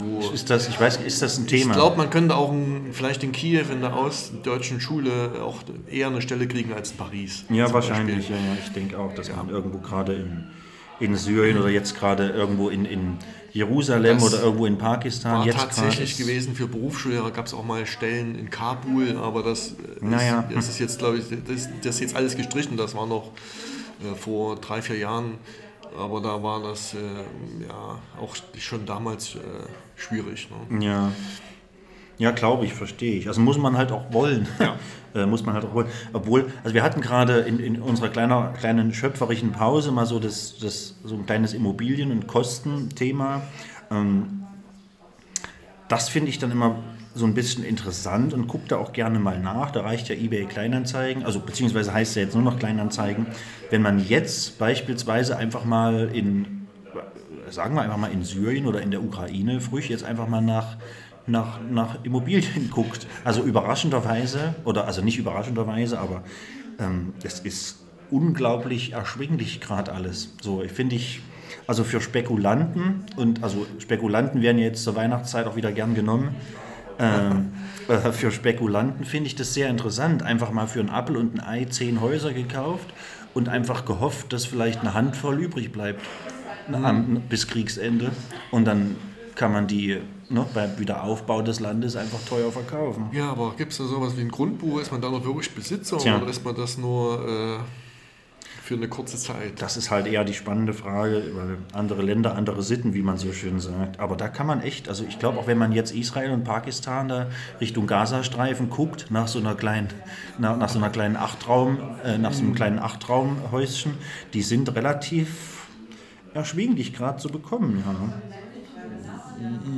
Wo Ist das, ich weiß, ist das ein Thema? ich glaube, man könnte auch in, vielleicht in Kiew in der aus deutschen Schule auch eher eine Stelle kriegen als in Paris. Ja, wahrscheinlich. Ja, ja, ich denke auch, dass man irgendwo gerade in, in Syrien oder jetzt gerade irgendwo in, in Jerusalem Das oder irgendwo in Pakistan War jetzt tatsächlich gewesen für Berufsschullehrer, gab es auch mal Stellen in Kabul, aber das, äh, Naja. ist, das ist jetzt, glaube ich, das, das ist jetzt alles gestrichen. Das war noch äh, vor drei, vier Jahren, aber da war das äh, ja auch schon damals äh, schwierig. Ne? Ja. Ja, glaube ich, verstehe ich. Also muss man halt auch wollen. äh, muss man halt auch wollen. Obwohl, also wir hatten gerade in, in unserer kleiner, kleinen schöpferischen Pause mal so das, das so ein kleines Immobilien- und Kostenthema. Ähm, das finde ich dann immer so ein bisschen interessant und gucke da auch gerne mal nach. Da reicht ja eBay Kleinanzeigen, also beziehungsweise heißt ja jetzt nur noch Kleinanzeigen. Wenn man jetzt beispielsweise einfach mal in, sagen wir einfach mal in Syrien oder in der Ukraine, früh jetzt einfach mal nach, nach, nach Immobilien guckt. Also überraschenderweise, oder also nicht überraschenderweise, aber ähm, es ist unglaublich erschwinglich gerade alles. So, finde ich, also für Spekulanten, und also Spekulanten werden jetzt zur Weihnachtszeit auch wieder gern genommen, ähm, äh, für Spekulanten finde ich das sehr interessant. Einfach mal für einen Apfel und ein Ei zehn Häuser gekauft und einfach gehofft, dass vielleicht eine Handvoll übrig bleibt bis Kriegsende. Und dann kann man die ne, beim Wiederaufbau des Landes einfach teuer verkaufen. Ja, aber gibt es da sowas wie ein Grundbuch? Ist man da noch wirklich Besitzer Tja. oder ist man das nur äh, für eine kurze Zeit? Das ist halt eher die spannende Frage, weil andere Länder, andere Sitten, wie man so schön sagt. Aber da kann man echt, also ich glaube auch, wenn man jetzt Israel und Pakistan da Richtung Gazastreifen guckt, nach so einer kleinen, nach, nach so einer kleinen Achtraum, äh, nach so einem kleinen Achtraumhäuschen, die sind relativ erschwinglich gerade zu bekommen. Ja.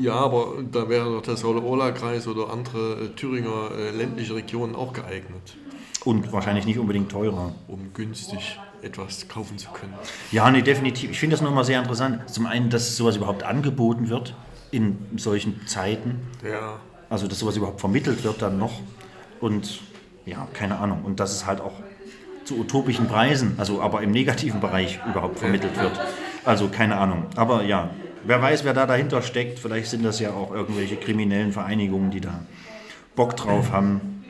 Ja, aber da wäre doch der Saule-Ola-Kreis oder andere äh, Thüringer äh, ländliche Regionen auch geeignet, Und wahrscheinlich nicht unbedingt teurer. um günstig etwas kaufen zu können. Ja, nee, definitiv. Ich finde das nur mal sehr interessant. Zum einen, dass sowas überhaupt angeboten wird in solchen Zeiten. Ja, Also, dass sowas überhaupt vermittelt wird dann noch. Und ja, keine Ahnung. Und dass es halt auch zu utopischen Preisen, also aber im negativen Bereich überhaupt vermittelt wird. Also keine Ahnung. Aber ja, wer weiß, wer da dahinter steckt. Vielleicht sind das ja auch irgendwelche kriminellen Vereinigungen, die da Bock drauf haben.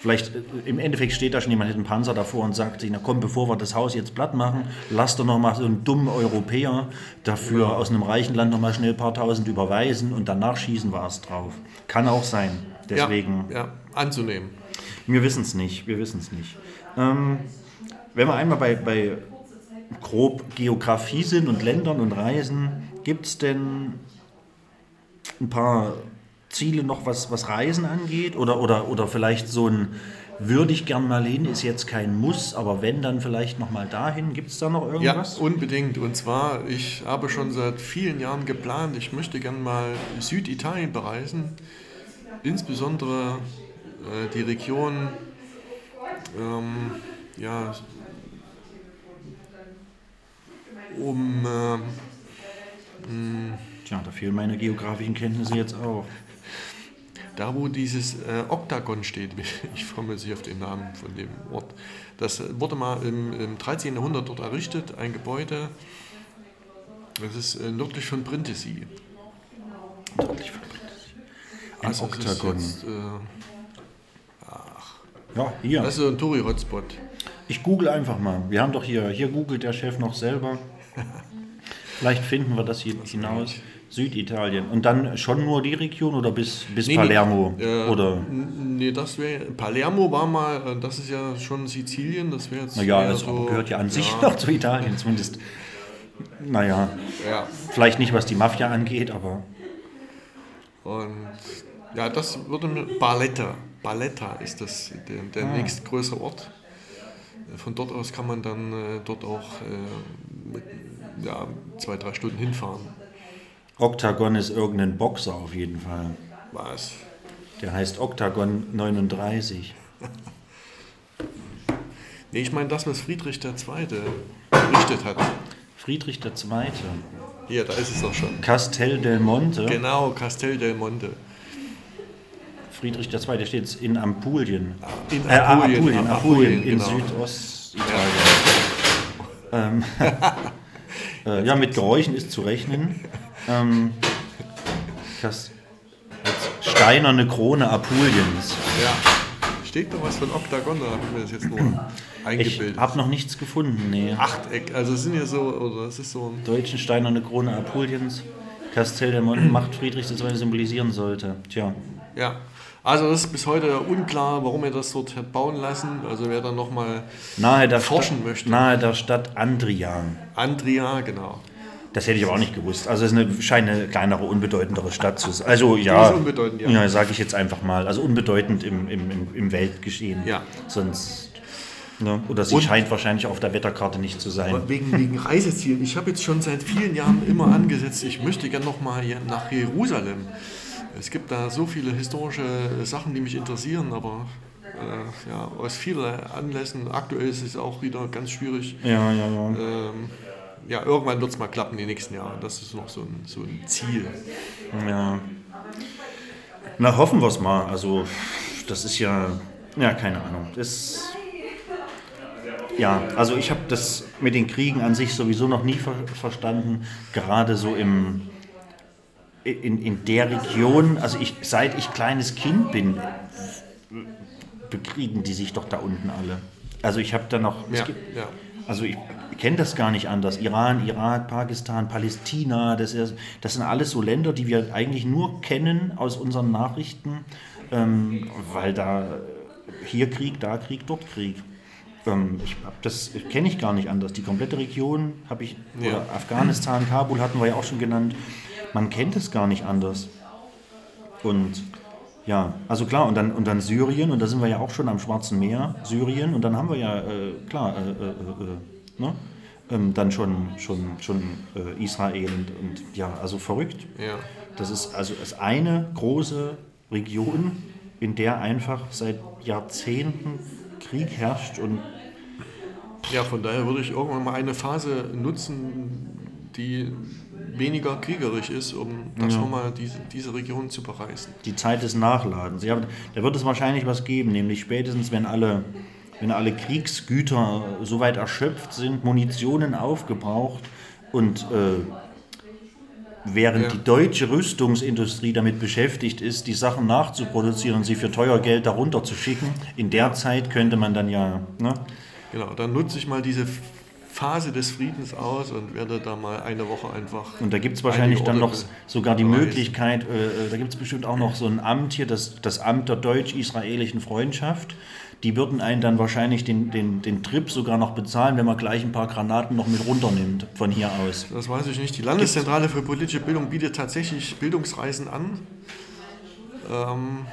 Vielleicht äh, im Endeffekt steht da schon jemand mit einem Panzer davor und sagt sich, na komm, bevor wir das Haus jetzt platt machen, lass doch noch mal so einen dummen Europäer dafür aus einem reichen Land noch mal schnell ein paar tausend überweisen und danach schießen wir es drauf. Kann auch sein. Deswegen, ja, ja anzunehmen. wir wissen es nicht, wir wissen es nicht. Ähm, wenn wir einmal bei, bei grob Geografie sind und Ländern und Reisen, gibt es denn ein paar Ziele noch, was, was Reisen angeht? Oder, oder, oder vielleicht so ein würde ich gern mal hin, ist jetzt kein Muss, aber wenn, dann vielleicht noch mal dahin. Gibt es da noch Ja, irgendwas? unbedingt. Und zwar, ich habe schon seit vielen Jahren geplant, ich möchte gern mal Süditalien bereisen. Insbesondere äh, die Region, ähm, ja, um, Tja, da fehlen meine geografischen Kenntnisse jetzt auch. da wo dieses äh, Oktagon steht, ich komme jetzt nicht auf den Namen von dem Ort, das wurde mal im, im 13. Jahrhundert dort errichtet, ein Gebäude, das ist äh, nördlich von Brindisi. Deutlich verbreitet. Ein Also Oktagon. Jetzt, äh, Ja, hier. das ist so ein Touri-Hotspot. Ich google einfach mal. Wir haben doch hier, hier googelt der Chef noch selber. Vielleicht finden wir das hier hinaus. Süditalien. Und dann schon nur die Region oder bis, bis Palermo? äh, oder? Nee, das wäre. Palermo war mal, äh, das ist ja schon Sizilien, das wäre jetzt. Naja, es so, gehört ja an sich ja, noch zu Italien, zumindest. Naja, Ja. vielleicht nicht, was die Mafia angeht, aber Und ja, das würde mir. Barletta. Barletta ist das der, der Ah. nächstgrößere Ort. Von dort aus kann man dann äh, dort auch äh, mit, ja, zwei, drei Stunden hinfahren. Octagon ist irgendein Boxer auf jeden Fall. Was? Der heißt Octagon 39. Nee, ich meine das, was Friedrich II. errichtet hat. Friedrich II. Hier, da ist es doch schon. Castel del Monte. Genau, Castel del Monte. Friedrich II. Der steht jetzt in Ampulien. In Äh, Apulien, Apulien, Apulien, Apulien, in genau. Südostitalien. Ähm, äh, ja, mit Geräuschen ist zu rechnen. Ähm, das, jetzt steinerne Krone Apuliens. Ja. Steht da was von Oktagon, da habe ich mir das jetzt nur Ich eingebildet. habe noch nichts gefunden. Nee. Achteck, also es sind ja so, oder es ist so ein. Deutschen steinerne Krone Apuliens. Castell der Macht Friedrichs II. symbolisieren sollte. Tja, Ja. Also das ist bis heute unklar, warum er das dort hat bauen lassen. Also wer dann nochmal nahe der, Forschen Stadt, möchte. nahe der Stadt Andria. Andria, genau. Das hätte ich aber auch nicht gewusst. Also es ist eine, scheint eine kleinere, unbedeutendere Stadt zu sein. Also ja, ja. ja sage ich jetzt einfach mal. Also unbedeutend im, im, im, Weltgeschehen. Ja. Sonst, ne? oder sie Und- scheint wahrscheinlich auf der Wetterkarte nicht zu sein. Wegen, wegen Reisezielen. Ich habe jetzt schon seit vielen Jahren immer angesetzt, ich möchte gerne noch mal hier nach Jerusalem. Es gibt da so viele historische Sachen, die mich interessieren, aber äh, ja, aus vielen Anlässen, aktuell ist es auch wieder ganz schwierig. Ja, ja, ja. Ähm, ja, irgendwann wird es mal klappen, die nächsten Jahre. Das ist noch so ein, so ein Ziel. Ja. Na, hoffen wir es mal. Also, das ist ja, ja, keine Ahnung. Das, ja, also ich habe das mit den Kriegen an sich sowieso noch nie ver verstanden. Gerade so im, in, in der Region, also ich, seit ich kleines Kind bin, bekriegen die sich doch da unten alle. Also ich habe da noch, Ja, gibt, ja. also ich kenne das gar nicht anders. Iran, Irak, Pakistan, Palästina, das, ist, das sind alles so Länder, die wir eigentlich nur kennen aus unseren Nachrichten, ähm, weil da hier Krieg, da Krieg, dort Krieg. Ähm, ich das kenne ich gar nicht anders. Die komplette Region habe ich, Ja. Afghanistan, Kabul hatten wir ja auch schon genannt. Man kennt es gar nicht anders. Und ja, also klar, und dann, und dann Syrien, und da sind wir ja auch schon am Schwarzen Meer, Syrien, und dann haben wir ja, äh, klar, äh, äh, äh, ne? ähm, dann schon, schon, schon äh, Israel und, und ja, also verrückt. Ja. Das ist also ist eine große Region, in der einfach seit Jahrzehnten Krieg herrscht und ja, von daher würde ich irgendwann mal eine Phase nutzen, die weniger kriegerisch ist, um das Ja. nochmal diese, diese Region zu bereisen. die Zeit des Nachladens. Ja, da wird es wahrscheinlich was geben, nämlich spätestens, wenn alle, wenn alle Kriegsgüter soweit erschöpft sind, Munitionen aufgebraucht und äh, während Ja. die deutsche Rüstungsindustrie damit beschäftigt ist, die Sachen nachzuproduzieren und sie für teuer Geld darunter zu schicken, in der Zeit könnte man dann ja, ne? Genau, dann nutze ich mal diese Phase des Friedens aus und werde da mal eine Woche einfach. Und da gibt es wahrscheinlich dann noch sogar die bereisen. Möglichkeit, äh, da gibt es bestimmt auch noch so ein Amt hier, das, das Amt der deutsch-israelischen Freundschaft. Die würden einen dann wahrscheinlich den, den, den Trip sogar noch bezahlen, wenn man gleich ein paar Granaten noch mit runternimmt von hier aus. Das weiß ich nicht. Die Landeszentrale für politische Bildung bietet tatsächlich Bildungsreisen an. Ähm,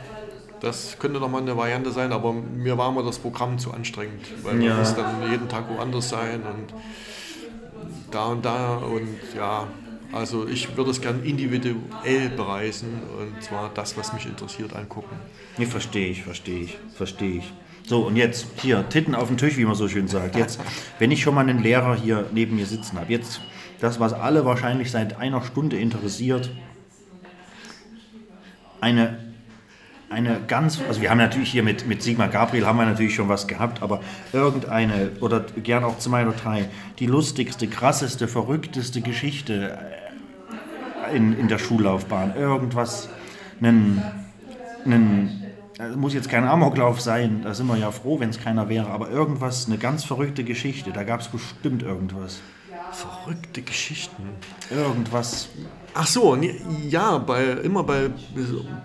das könnte doch mal eine Variante sein, aber mir war mal das Programm zu anstrengend, weil Ja. muss dann jeden Tag woanders sein und da und da und ja, also ich würde es gern individuell bereisen und zwar das, was mich interessiert, angucken. Nee, verstehe ich, verstehe ich, verstehe ich. So, und jetzt hier, Titten auf den Tisch, wie man so schön sagt. Jetzt, wenn ich schon mal einen Lehrer hier neben mir sitzen habe, jetzt das, was alle wahrscheinlich seit einer Stunde interessiert, eine, eine ganz, also wir haben natürlich hier mit, mit Sigmar Gabriel haben wir natürlich schon was gehabt, aber irgendeine, oder gern auch zwei oder drei, die lustigste, krasseste, verrückteste Geschichte äh, in, in der Schullaufbahn, irgendwas, einen, einen es muss jetzt kein Amoklauf sein, da sind wir ja froh, wenn es keiner wäre, aber irgendwas, eine ganz verrückte Geschichte, da gab es bestimmt irgendwas. Verrückte Geschichten. Irgendwas. Ach so, ja, bei, immer bei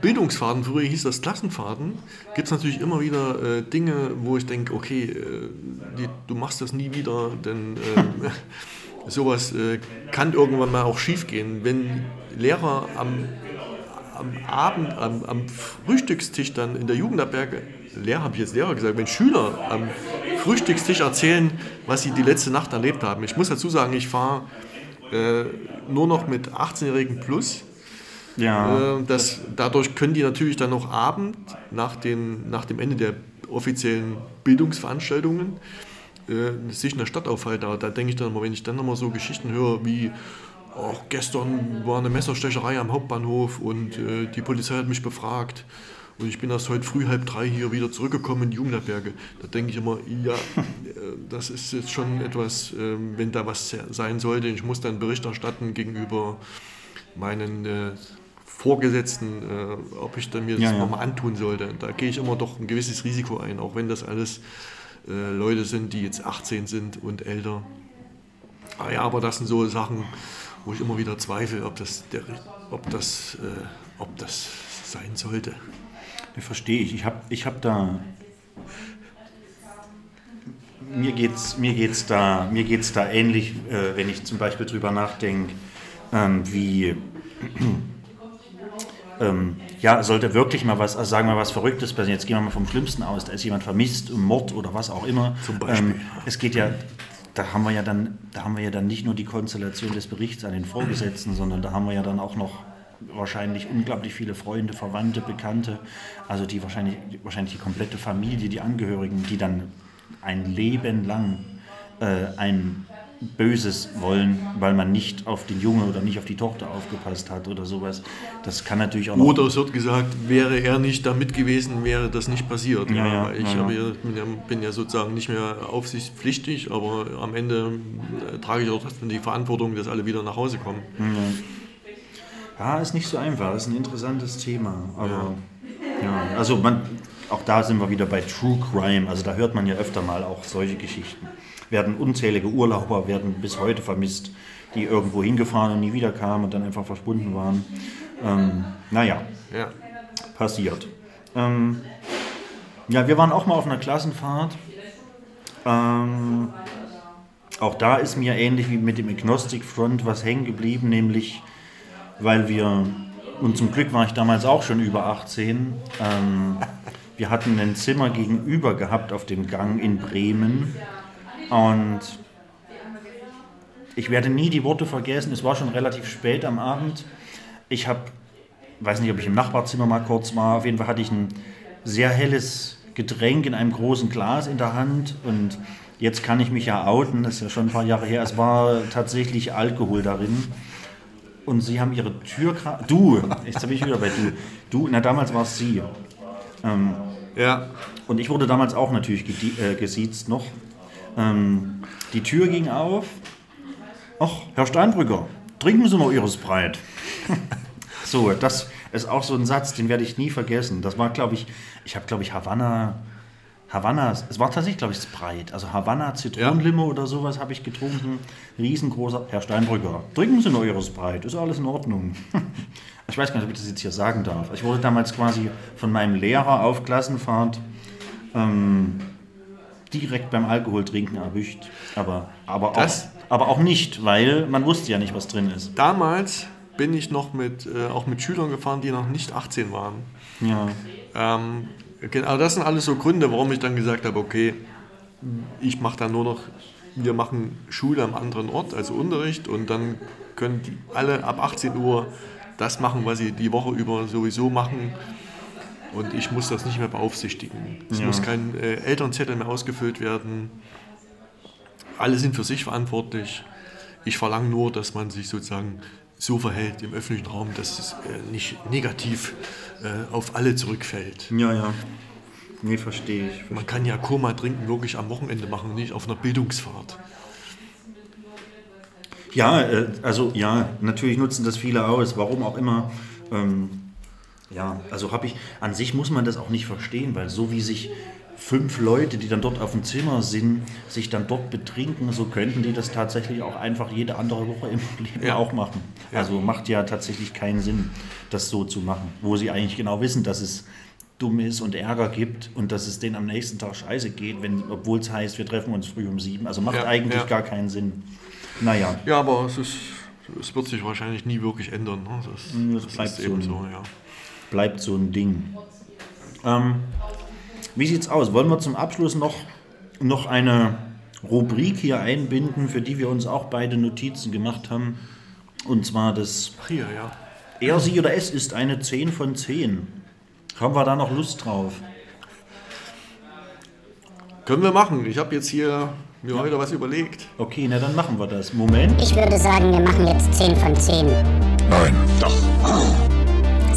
Bildungsfahrten, früher hieß das Klassenfahrten, gibt es natürlich immer wieder äh, Dinge, wo ich denke, okay, äh, die, du machst das nie wieder, denn äh, sowas äh, kann irgendwann mal auch schiefgehen. Wenn Lehrer am, am Abend, am, am Frühstückstisch dann in der Jugendherberge, Lehrer habe ich jetzt Lehrer gesagt, wenn Schüler am Frühstückstisch erzählen, was sie die letzte Nacht erlebt haben. Ich muss dazu sagen, ich fahre äh, nur noch mit 18-Jährigen plus. Ja. Äh, das, dadurch können die natürlich dann noch Abend nach, den, nach dem Ende der offiziellen Bildungsveranstaltungen äh, sich in der Stadt aufhalten. Aber da denke ich dann immer, wenn ich dann nochmal so Geschichten höre wie oh, gestern war eine Messerstecherei am Hauptbahnhof und äh, die Polizei hat mich befragt. Und ich bin erst heute früh halb drei hier wieder zurückgekommen in die Jugendherberge. Da denke ich immer, ja, äh, das ist jetzt schon etwas, äh, wenn da was sein sollte. Ich muss dann Bericht erstatten gegenüber meinen äh, Vorgesetzten, äh, ob ich dann mir das Ja, ja. nochmal antun sollte. Da gehe ich immer doch ein gewisses Risiko ein, auch wenn das alles äh, Leute sind, die jetzt 18 sind und älter. Ah ja, aber das sind so Sachen, wo ich immer wieder zweifle, ob das, der, ob das, äh, ob das sein sollte. Ja, Verstehe ich. Ich habe ich hab da. mir geht's, mir geht's da, mir geht's da ähnlich, äh, wenn ich zum Beispiel drüber nachdenke, ähm, wie ähm, ja, sollte wirklich mal was, also sagen wir mal was Verrücktes passieren. Jetzt gehen wir mal vom Schlimmsten aus, da ist jemand vermisst, Mord oder was auch immer. Zum Beispiel. Ähm, es geht ja, da haben wir ja dann, da haben wir ja dann nicht nur die Konstellation des Berichts an den Vorgesetzten, sondern da haben wir ja dann auch noch wahrscheinlich unglaublich viele Freunde, Verwandte, Bekannte, also die wahrscheinlich, wahrscheinlich die komplette Familie, die Angehörigen, die dann ein Leben lang äh, ein Böses wollen, weil man nicht auf den Junge oder nicht auf die Tochter aufgepasst hat oder sowas. Das kann natürlich auch noch. Oder es wird gesagt, wäre er nicht da mit gewesen, wäre das nicht passiert. Ja, ja, ich ja, bin, ja, sozusagen nicht mehr aufsichtspflichtig, aber am Ende äh, trage ich auch trotzdem die Verantwortung, dass alle wieder nach Hause kommen. Ja, ist nicht so einfach. Ist ein interessantes Thema. Aber ja, also man, auch da sind wir wieder bei True Crime. Also da hört man ja öfter mal auch solche Geschichten. Werden unzählige Urlauber werden bis heute vermisst, die irgendwo hingefahren und nie wieder kamen und dann einfach verschwunden waren. Ähm, naja, Ja. passiert. Ähm, ja, wir waren auch mal auf einer Klassenfahrt. Ähm, auch da ist mir ähnlich wie mit dem Agnostic Front was hängen geblieben, nämlich weil wir, und zum Glück war ich damals auch schon über 18, ähm, wir hatten ein Zimmer gegenüber gehabt auf dem Gang in Bremen und ich werde nie die Worte vergessen, es war schon relativ spät am Abend. Ich habe, weiß nicht, ob ich im Nachbarzimmer mal kurz war, auf jeden Fall hatte ich ein sehr helles Getränk in einem großen Glas in der Hand und jetzt kann ich mich ja outen, das ist ja schon ein paar Jahre her, es war tatsächlich Alkohol darin. Und sie haben ihre Tür Du, jetzt bin ich wieder bei du. Du, na damals war es sie. Ähm, Ja. und ich wurde damals auch natürlich äh, gesiezt noch. Ähm, die Tür ging auf. Ach, Herr Steinbrücker, trinken Sie noch Ihres Breit. so, das ist auch so ein Satz, den werde ich nie vergessen. Das war, glaube ich, ich habe, glaube ich, Havanna, Havanna, es war tatsächlich, glaube ich, Sprite. Also Havanna Zitronenlimo oder sowas habe ich getrunken. Riesengroßer, Herr Steinbrücker, trinken Sie noch Ihres Breit, ist alles in Ordnung. ich weiß gar nicht, ob ich das jetzt hier sagen darf. Ich wurde damals quasi von meinem Lehrer auf Klassenfahrt ähm, direkt beim Alkoholtrinken erwischt. Aber, aber, auch, Das- aber auch nicht, weil man wusste ja nicht, was drin ist. Damals bin ich noch mit, äh, auch mit Schülern gefahren, die noch nicht 18 waren. Ja. Ähm, genau, das sind alles so Gründe, warum ich dann gesagt habe, okay, ich mache dann nur noch, wir machen Schule am anderen Ort, also Unterricht, und dann können die alle ab 18 Uhr das machen, was sie die Woche über sowieso machen. Und ich muss das nicht mehr beaufsichtigen. Es Ja. muss kein äh, Elternzettel mehr ausgefüllt werden. Alle sind für sich verantwortlich. Ich verlange nur, dass man sich sozusagen so verhält im öffentlichen Raum, dass es äh, nicht negativ äh, auf alle zurückfällt. Ja, ja. Nee, verstehe ich. Man kann ja Koma trinken wirklich am Wochenende machen, nicht auf einer Bildungsfahrt. Ja, äh, also ja, natürlich nutzen das viele aus, warum auch immer. Ähm, ja, also habe ich, an sich muss man das auch nicht verstehen, weil so wie sich fünf Leute, die dann dort auf dem Zimmer sind, sich dann dort betrinken, so könnten die das tatsächlich auch einfach jede andere Woche im Leben Ja. auch machen. Ja. Also macht ja tatsächlich keinen Sinn, das so zu machen, wo sie eigentlich genau wissen, dass es dumm ist und Ärger gibt und dass es denen am nächsten Tag scheiße geht, wenn, obwohl es heißt, wir treffen uns früh um sieben. Also macht Ja, eigentlich gar keinen Sinn. Naja. Ja, aber es, ist, es wird sich wahrscheinlich nie wirklich ändern. Ne? Das, Mm, das das bleibt so. so, ja. bleibt so ein Ding. Ähm, wie sieht's aus? Wollen wir zum Abschluss noch, noch eine Rubrik hier einbinden, für die wir uns auch beide Notizen gemacht haben? Und zwar das Ach hier, ja. Er, sie oder es ist eine 10 von 10. Haben wir da noch Lust drauf? Können wir machen. Ich habe jetzt hier mir heute was überlegt. Okay, na dann machen wir das. Moment. Ich würde sagen, wir machen jetzt 10 von 10. Nein, doch.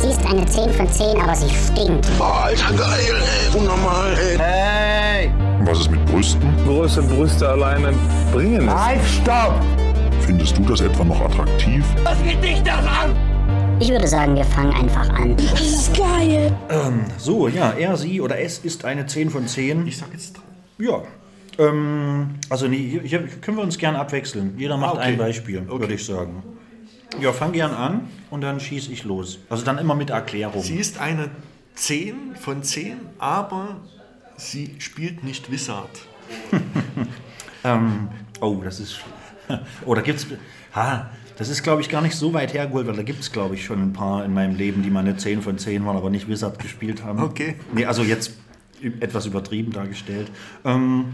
Sie ist eine 10 von 10, aber sie stinkt. Boah, alter geil, ey. Unnormal, ey. Was ist mit Brüsten? Große Brüste alleine bringen es. Halt, stopp! Findest du das etwa noch attraktiv? Was geht dich das an? Ich würde sagen, wir fangen einfach an. Das ist geil. So, ja, er, sie oder es ist eine 10 von 10. Ich sag jetzt Ja. Ähm, also nee, hier, hier können wir uns gerne abwechseln. Jeder macht okay. ein Beispiel, Okay. würde ich sagen. Ja, fang gern an und dann schieße ich los. Also dann immer mit Erklärung. Sie ist eine 10 von 10, aber sie spielt nicht Wizard. ähm, oh, das ist. Oder gibt's. Ha, das ist, glaube ich, gar nicht so weit hergeholt, weil da gibt es, glaube ich, schon ein paar in meinem Leben, die mal eine 10 von 10 waren, aber nicht Wizard gespielt haben. Okay. Nee, also jetzt etwas übertrieben dargestellt. Ähm,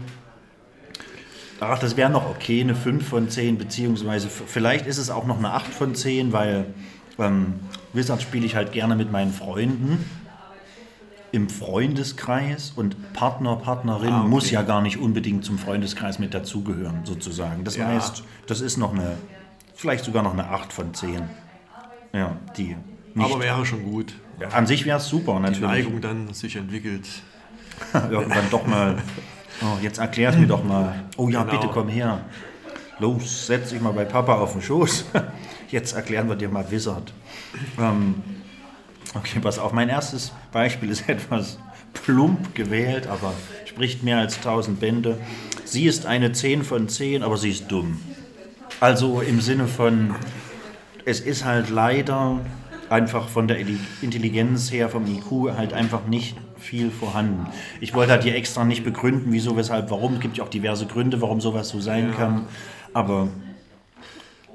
ach, das wäre noch okay, eine 5 von 10, beziehungsweise vielleicht ist es auch noch eine 8 von 10, weil ähm, Wizard spiele ich halt gerne mit meinen Freunden im Freundeskreis und Partner, Partnerin Ah, okay. muss ja gar nicht unbedingt zum Freundeskreis mit dazugehören, sozusagen. Das Ja. heißt, das ist noch eine, vielleicht sogar noch eine 8 von 10. Ja, die nicht. Aber wäre schon gut. Ja, an sich wäre es super, Die natürlich. Neigung dann sich entwickelt. Irgendwann doch mal. Oh, jetzt erklär's mir doch mal. Oh ja, Genau. bitte komm her. Los, setz dich mal bei Papa auf den Schoß. Jetzt erklären wir dir mal Wizard. Ähm, okay, pass auf. Mein erstes Beispiel ist etwas plump gewählt, aber spricht mehr als 1000 Bände. Sie ist eine 10 von 10, aber sie ist dumm. Also im Sinne von, es ist halt leider einfach von der Intelligenz her, vom IQ, halt einfach nicht viel vorhanden. Ich wollte halt hier extra nicht begründen, wieso, weshalb, warum. Es gibt ja auch diverse Gründe, warum sowas so sein kann. Aber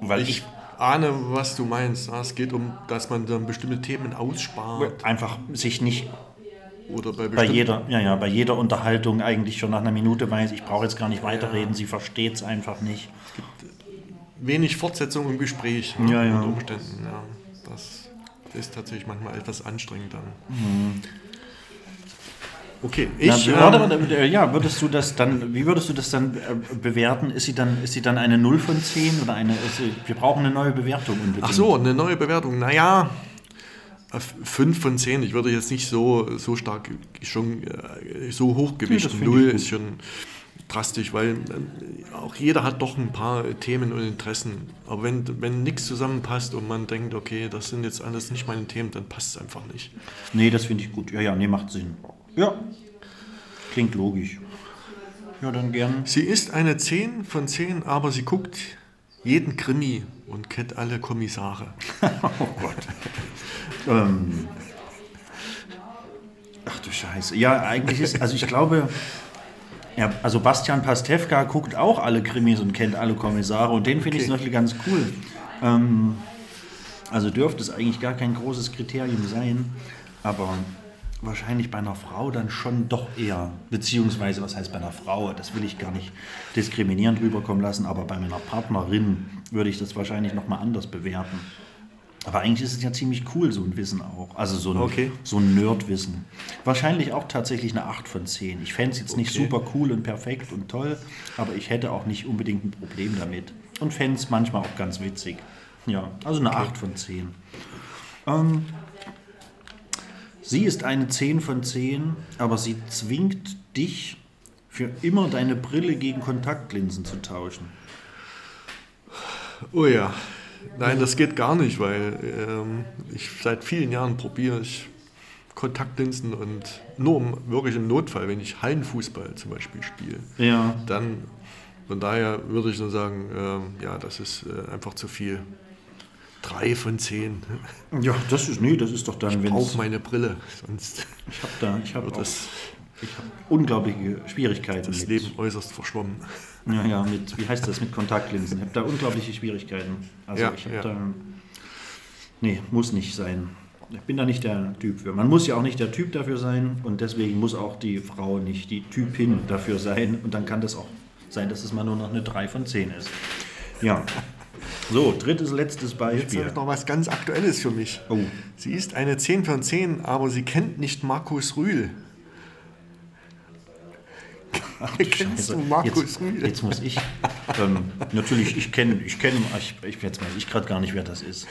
weil ich, Ich ahne, was du meinst. Ah, Es geht um, dass man dann bestimmte Themen ausspart. einfach sich nicht Oder bei bei jeder, ja, ja, bei jeder Unterhaltung eigentlich schon nach einer Minute weiß, ich brauche jetzt gar nicht weiterreden, sie versteht es einfach nicht. wenig Fortsetzung im Gespräch. Ja, ja. Unter Umständen, ja. Das ist tatsächlich manchmal etwas anstrengend dann. Mhm. Okay, Na, ich. warte, ähm, warte, äh, ja, würdest du das dann, wie würdest du das dann äh, bewerten? Ist sie dann, ist sie dann eine 0 von 10 oder eine, sie, wir brauchen eine neue Bewertung unbedingt. Ach so, eine neue Bewertung. Naja, 5 von 10. Ich würde jetzt nicht so, so stark schon äh, so hoch gewichten. finde ich Null gut. ist schon drastisch, weil äh, auch jeder hat doch ein paar Themen und Interessen. Aber wenn, wenn nichts zusammenpasst und man denkt, okay, das sind jetzt alles nicht meine Themen, dann passt es einfach nicht. Nee, das finde ich gut. Ja, ja, nee, macht Sinn. Ja, klingt logisch. Ja, dann gern. Sie ist eine 10 von 10, aber sie guckt jeden Krimi und kennt alle Kommissare. Oh Gott. ähm. Ach du Scheiße. Ja, eigentlich ist, also ich glaube, ja, also Bastian Pastewka guckt auch alle Krimis und kennt alle Kommissare und den finde ich Okay. zum Beispiel ganz cool. Ähm, also dürfte es eigentlich gar kein großes Kriterium sein, aber wahrscheinlich bei einer Frau dann schon doch eher, beziehungsweise was heißt bei einer Frau, das will ich gar nicht diskriminierend rüberkommen lassen, aber bei meiner Partnerin würde ich das wahrscheinlich nochmal anders bewerten. Aber eigentlich ist es ja ziemlich cool, so ein Wissen auch. Also so ein, Okay. so ein Nerdwissen. Wahrscheinlich auch tatsächlich eine 8 von 10. Ich fände es jetzt nicht Okay. super cool und perfekt und toll, aber ich hätte auch nicht unbedingt ein Problem damit. Und fände es manchmal auch ganz witzig. Ja, also eine 8 von 10. Ähm, sie ist eine 10 von 10, aber sie zwingt dich für immer deine Brille gegen Kontaktlinsen zu tauschen. Oh ja, nein, das geht gar nicht, weil ähm, ich seit vielen Jahren probiere ich Kontaktlinsen und nur im, wirklich im Notfall, wenn ich Hallenfußball zum Beispiel spiele, Ja. dann von daher würde ich nur sagen, ähm, ja, das ist äh, einfach zu viel. Drei von zehn. Ja, das ist, nee, das ist doch dann, wenn Brauche meine Brille, sonst Ich habe da, ich habe das, ich habe unglaubliche Schwierigkeiten das mit, Leben äußerst verschwommen. ja, ja, mit, wie heißt das, mit Kontaktlinsen. Ich habe da unglaubliche Schwierigkeiten. Also Ja, ich habe ja. da, nee, muss nicht sein. Ich bin da nicht der Typ für. Man muss ja auch nicht der Typ dafür sein und deswegen muss auch die Frau nicht die Typin dafür sein und dann kann das auch sein, dass es mal nur noch eine 3 von 10 ist. Ja. So, drittes, letztes Jetzt habe Beispiel. ich noch was ganz Aktuelles für mich. Oh. Sie ist eine 10 von 10, aber sie kennt nicht Markus Rühl. Kennst du Markus jetzt, Rühl? jetzt muss ich. Ähm, natürlich, ich kenne, ich kenne, ich, ich, jetzt weiß ich gerade gar nicht, wer das ist.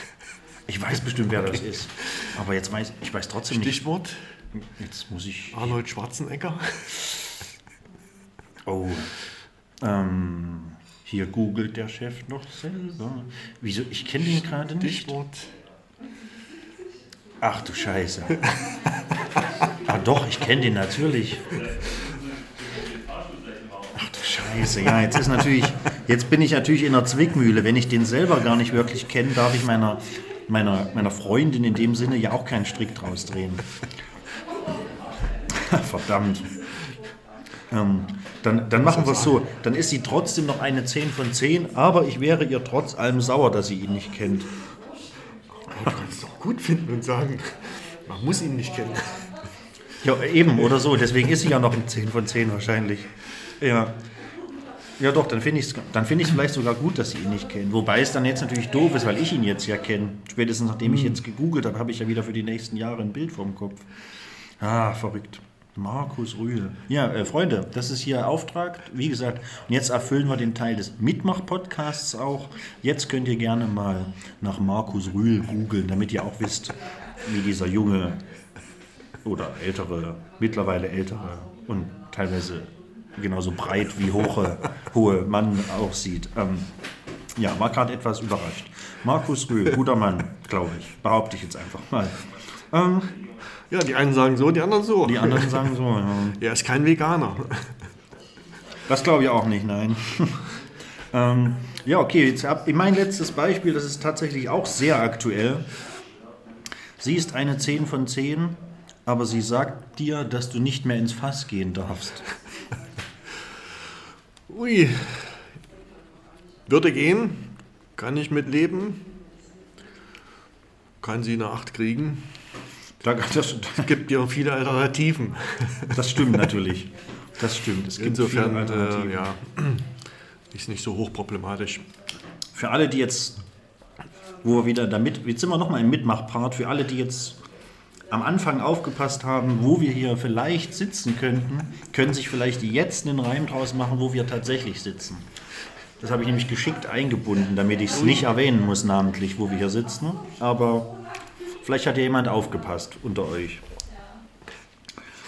Ich weiß bestimmt, wer das ist. Aber jetzt weiß ich weiß trotzdem nicht. Stichwort Jetzt muss ich. Arnold Schwarzenegger. Oh. Ähm, hier googelt der Chef noch selber. Wieso? Ich kenne den gerade nicht. Ach du Scheiße. ah doch, ich kenne den natürlich. Ach du Scheiße, ja, jetzt ist natürlich, jetzt bin ich natürlich in der Zwickmühle. Wenn ich den selber gar nicht wirklich kenne, darf ich meiner, meiner, meiner Freundin in dem Sinne ja auch keinen Strick draus drehen. Verdammt. Ähm, Dann, dann machen wir es so. Dann ist sie trotzdem noch eine 10 von 10, aber ich wäre ihr trotz allem sauer, dass sie ihn nicht kennt. Man kann es doch gut finden und sagen, man muss ihn nicht kennen. Ja, eben, oder so. Deswegen ist sie ja noch ein 10 von 10 wahrscheinlich. Ja. Ja doch, dann finde ich es dann find vielleicht sogar gut, dass sie ihn nicht kennen. Wobei es dann jetzt natürlich doof ist, weil ich ihn jetzt ja kenne. Spätestens nachdem ich jetzt gegoogelt habe, habe ich ja wieder für die nächsten Jahre ein Bild vorm Kopf. Ah, verrückt. Markus Rühl. Ja, äh, Freunde, das ist hier Auftrag. Wie gesagt, und jetzt erfüllen wir den Teil des Mitmach-Podcasts auch. Jetzt könnt ihr gerne mal nach Markus Rühl googeln, damit ihr auch wisst, wie dieser junge oder ältere, mittlerweile ältere und teilweise genauso breit wie hohe, hohe Mann aussieht. Ähm, ja, war gerade etwas überrascht. Markus Rühl, guter Mann, glaube ich. Behaupte ich jetzt einfach mal. Ähm, Ja, die einen sagen so, die anderen so. die anderen sagen so, ja. Er ist kein Veganer. Das glaube ich auch nicht, nein. ähm, ja, okay, jetzt hab, mein letztes Beispiel, das ist tatsächlich auch sehr aktuell. Sie ist eine 10 von 10, aber sie sagt dir, dass du nicht mehr ins Fass gehen darfst. Ui. Würde gehen, kann ich mitleben. Kann sie eine 8 kriegen. Da- Das, Es gibt ja viele Alternativen. das stimmt natürlich. Das stimmt. Es gibt Insofern, viele Alternativen. äh, ja, ist nicht so hochproblematisch. Für alle, die jetzt, wo wir wieder damit, jetzt sind wir nochmal im Mitmachpart, für alle, die jetzt am Anfang aufgepasst haben, wo wir hier vielleicht sitzen könnten, können sich vielleicht jetzt einen Reim draus machen, wo wir tatsächlich sitzen. Das habe ich nämlich geschickt eingebunden, damit ich es nicht erwähnen muss namentlich, wo wir hier sitzen. Aber vielleicht hat ja jemand aufgepasst unter euch.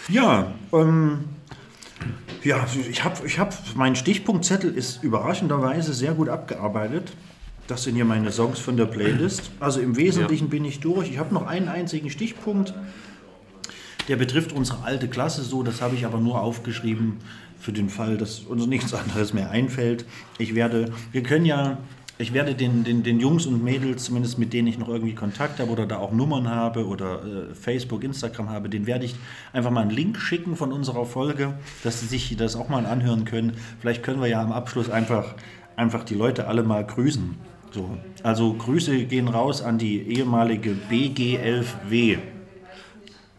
Ja, ähm, ja, ich habe, ich hab, mein Stichpunktzettel ist überraschenderweise sehr gut abgearbeitet. Das sind hier meine Songs von der Playlist. Also im Wesentlichen bin ich durch. Ich habe noch einen einzigen Stichpunkt. Der betrifft unsere alte Klasse so. Das habe ich aber nur aufgeschrieben für den Fall, dass uns nichts anderes mehr einfällt. Ich werde, wir können ja, ich werde den, den, den Jungs und Mädels, zumindest mit denen ich noch irgendwie Kontakt habe oder da auch Nummern habe oder äh, Facebook, Instagram habe, den werde ich einfach mal einen Link schicken von unserer Folge, dass sie sich das auch mal anhören können. Vielleicht können wir ja am Abschluss einfach, einfach die Leute alle mal grüßen. So. Also Grüße gehen raus an die ehemalige BG11W.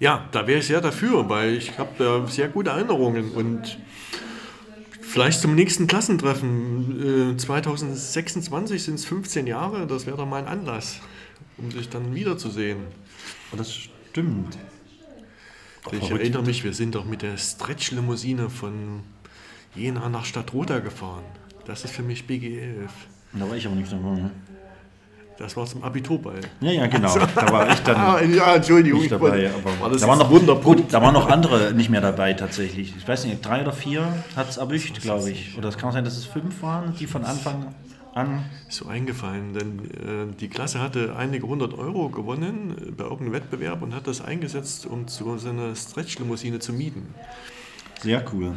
Ja, da wäre ich sehr dafür, weil ich habe äh, sehr gute Erinnerungen und vielleicht zum nächsten Klassentreffen. Äh, 2026 sind es 15 Jahre, das wäre doch mal ein Anlass, um sich dann wiederzusehen. Oh, das stimmt. Ich verrückt. erinnere mich, wir sind doch mit der Stretch-Limousine von Jena nach Stadtroda gefahren. Das ist für mich BG11. Da war ich aber nicht dabei. Das war zum Abiturball. Ja, ja, genau. Da war ich dann Ah, ja, Entschuldigung. nicht dabei. Aber da waren noch wunderbar. da waren noch andere nicht mehr dabei tatsächlich. Ich weiß nicht, drei oder vier hat es erwischt, glaube ich. Oder es kann auch sein, dass es fünf waren, die von Anfang an. so eingefallen, denn äh, die Klasse hatte einige hundert Euro gewonnen äh, bei irgendeinem Wettbewerb und hat das eingesetzt, um zu, so eine Stretch-Limousine zu mieten. Sehr cool.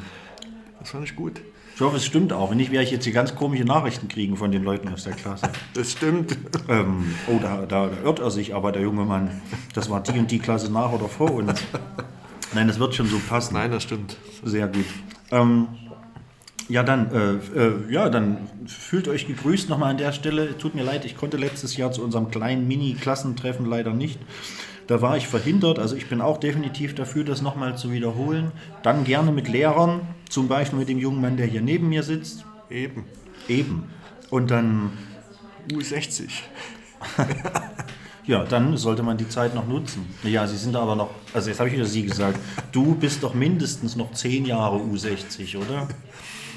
Das fand ich gut. Ich hoffe, es stimmt auch. Wenn nicht, werde ich jetzt hier ganz komische Nachrichten kriegen von den Leuten aus der Klasse. Das stimmt. Ähm, oh, da, da, da irrt er sich aber, der junge Mann. Das war die und die Klasse nach oder vor uns. Nein, das wird schon so passen. Nein, das stimmt. Sehr gut. Ähm, ja, dann, äh, äh, ja, dann fühlt euch gegrüßt nochmal an der Stelle. Tut mir leid, ich konnte letztes Jahr zu unserem kleinen Mini-Klassentreffen leider nicht. Da war ich verhindert. Also ich bin auch definitiv dafür, das nochmal zu wiederholen. Dann gerne mit Lehrern, zum Beispiel mit dem jungen Mann, der hier neben mir sitzt. Eben. Eben. Und dann, U60. ja, dann sollte man die Zeit noch nutzen. Ja, Sie sind aber noch, also jetzt habe ich wieder Sie gesagt, du bist doch mindestens noch zehn Jahre U60, oder?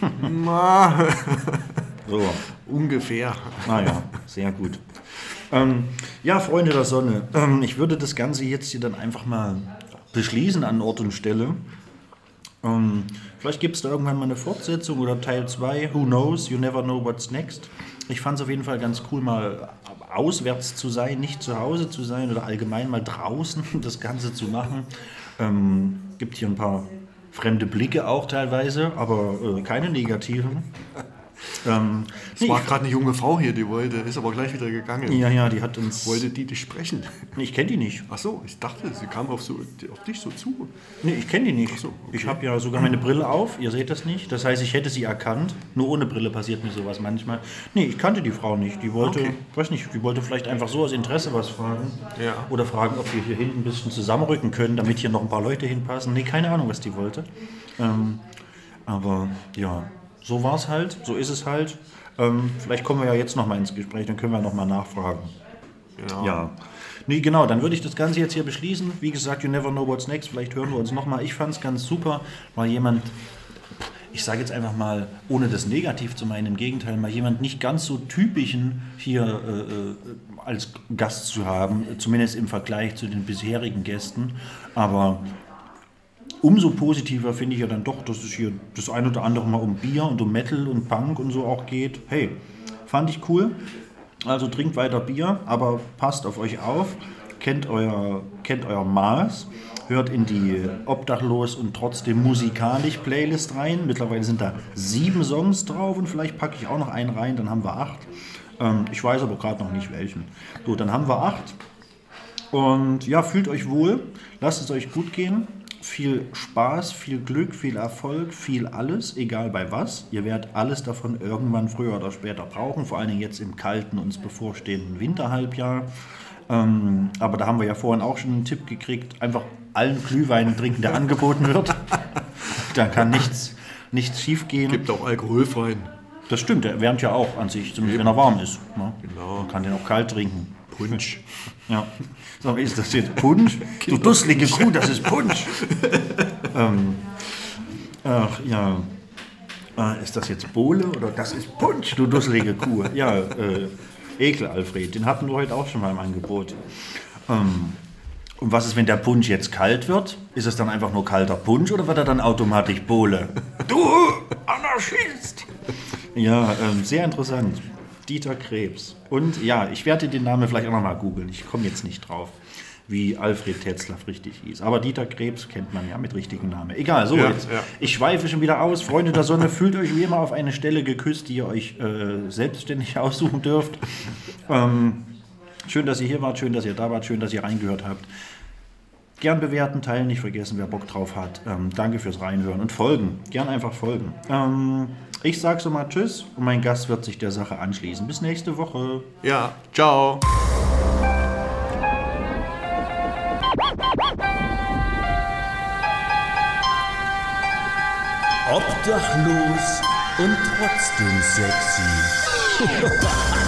Na, So. ungefähr. Ah ja, sehr gut. Ähm, ja, Freunde der Sonne, ähm, ich würde das Ganze jetzt hier dann einfach mal beschließen an Ort und Stelle. Ähm, vielleicht gibt es da irgendwann mal eine Fortsetzung oder Teil 2. Who knows? You never know what's next. Ich fand es auf jeden Fall ganz cool, mal auswärts zu sein, nicht zu Hause zu sein oder allgemein mal draußen das Ganze zu machen. Ähm, gibt hier ein paar fremde Blicke auch teilweise, aber äh, keine negativen. Ähm, Es war gerade eine junge Frau hier, die wollte, ist aber gleich wieder gegangen. ja, ja, die hat uns. Wollte die dich sprechen? Ich kenne die nicht. Ach so, ich dachte, sie kam auf, so, auf dich so zu. Nee, ich kenne die nicht. so, okay. Ich habe ja sogar meine Brille auf. Ihr seht das nicht. Das heißt, ich hätte sie erkannt. Nur ohne Brille passiert mir sowas manchmal. Nee, ich kannte die Frau nicht. Die wollte, Okay. weiß nicht, die wollte vielleicht einfach so aus Interesse was fragen. Ja. Oder fragen, ob wir hier hinten ein bisschen zusammenrücken können, damit hier noch ein paar Leute hinpassen. Nee, keine Ahnung, was die wollte. Ähm, aber ja, so war es halt. So ist es halt. Ähm, vielleicht kommen wir ja jetzt noch mal ins Gespräch, dann können wir noch mal nachfragen. Genau. Ja. Nee, genau, dann würde ich das Ganze jetzt hier beschließen. Wie gesagt, you never know what's next. Vielleicht hören wir uns nochmal. Ich fand es ganz super, mal jemand, ich sage jetzt einfach mal, ohne das negativ zu meinen, im Gegenteil, mal jemand nicht ganz so typischen hier äh, äh, als Gast zu haben, zumindest im Vergleich zu den bisherigen Gästen. Aber umso positiver finde ich ja dann doch, dass es hier das ein oder andere Mal um Bier und um Metal und Punk und so auch geht. Hey, fand ich cool. Also trinkt weiter Bier, aber passt auf euch auf, kennt euer, kennt euer Maß, hört in die Obdachlos und trotzdem musikalisch Playlist rein. Mittlerweile sind da sieben Songs drauf und vielleicht packe ich auch noch einen rein, dann haben wir acht. Ähm, ich weiß aber gerade noch nicht welchen. So, dann haben wir acht. Und ja, fühlt euch wohl, lasst es euch gut gehen. Viel Spaß, viel Glück, viel Erfolg, viel alles, egal bei was. Ihr werdet alles davon irgendwann früher oder später brauchen, vor allen Dingen jetzt im kalten, uns bevorstehenden Winterhalbjahr. Ähm, aber da haben wir ja vorhin auch schon einen Tipp gekriegt, einfach allen Glühwein trinken, der angeboten wird. da kann nichts, nichts schief gehen. Gibt auch alkoholfreien. Das stimmt, der wärmt ja auch an sich, zumindest wenn er warm ist. Ne? Genau. Man kann den auch kalt trinken. Punsch. Ja. So, ist das jetzt Punsch? Du dusselige Kuh, das ist Punsch. ähm, ach ja. Äh, ist das jetzt Bohle oder das ist Punsch, du dusselige Kuh? Ja, äh, Ekel, Alfred. Den hatten wir heute auch schon mal im Angebot. Ähm, und was ist, wenn der Punsch jetzt kalt wird? Ist es dann einfach nur kalter Punsch oder wird er dann automatisch Bohle? Du Anarchist! Ja, ähm, sehr interessant. Dieter Krebs. Und ja, ich werde den Namen vielleicht auch nochmal googeln. Ich komme jetzt nicht drauf, wie Alfred Tetzlaff richtig hieß. Aber Dieter Krebs kennt man ja mit richtigen Namen. Egal, so Ja, jetzt. ja. Ich schweife schon wieder aus. Freunde der Sonne, fühlt euch wie immer auf eine Stelle geküsst, die ihr euch äh, selbstständig aussuchen dürft. Ähm, schön, dass ihr hier wart, schön, dass ihr da wart, schön, dass ihr reingehört habt. Gern bewerten, teilen, nicht vergessen, wer Bock drauf hat. Ähm, danke fürs Reinhören und folgen. Gern einfach folgen. Ähm, ich sag so mal Tschüss und mein Gast wird sich der Sache anschließen. Bis nächste Woche. Ja, ciao. Obdachlos und trotzdem sexy.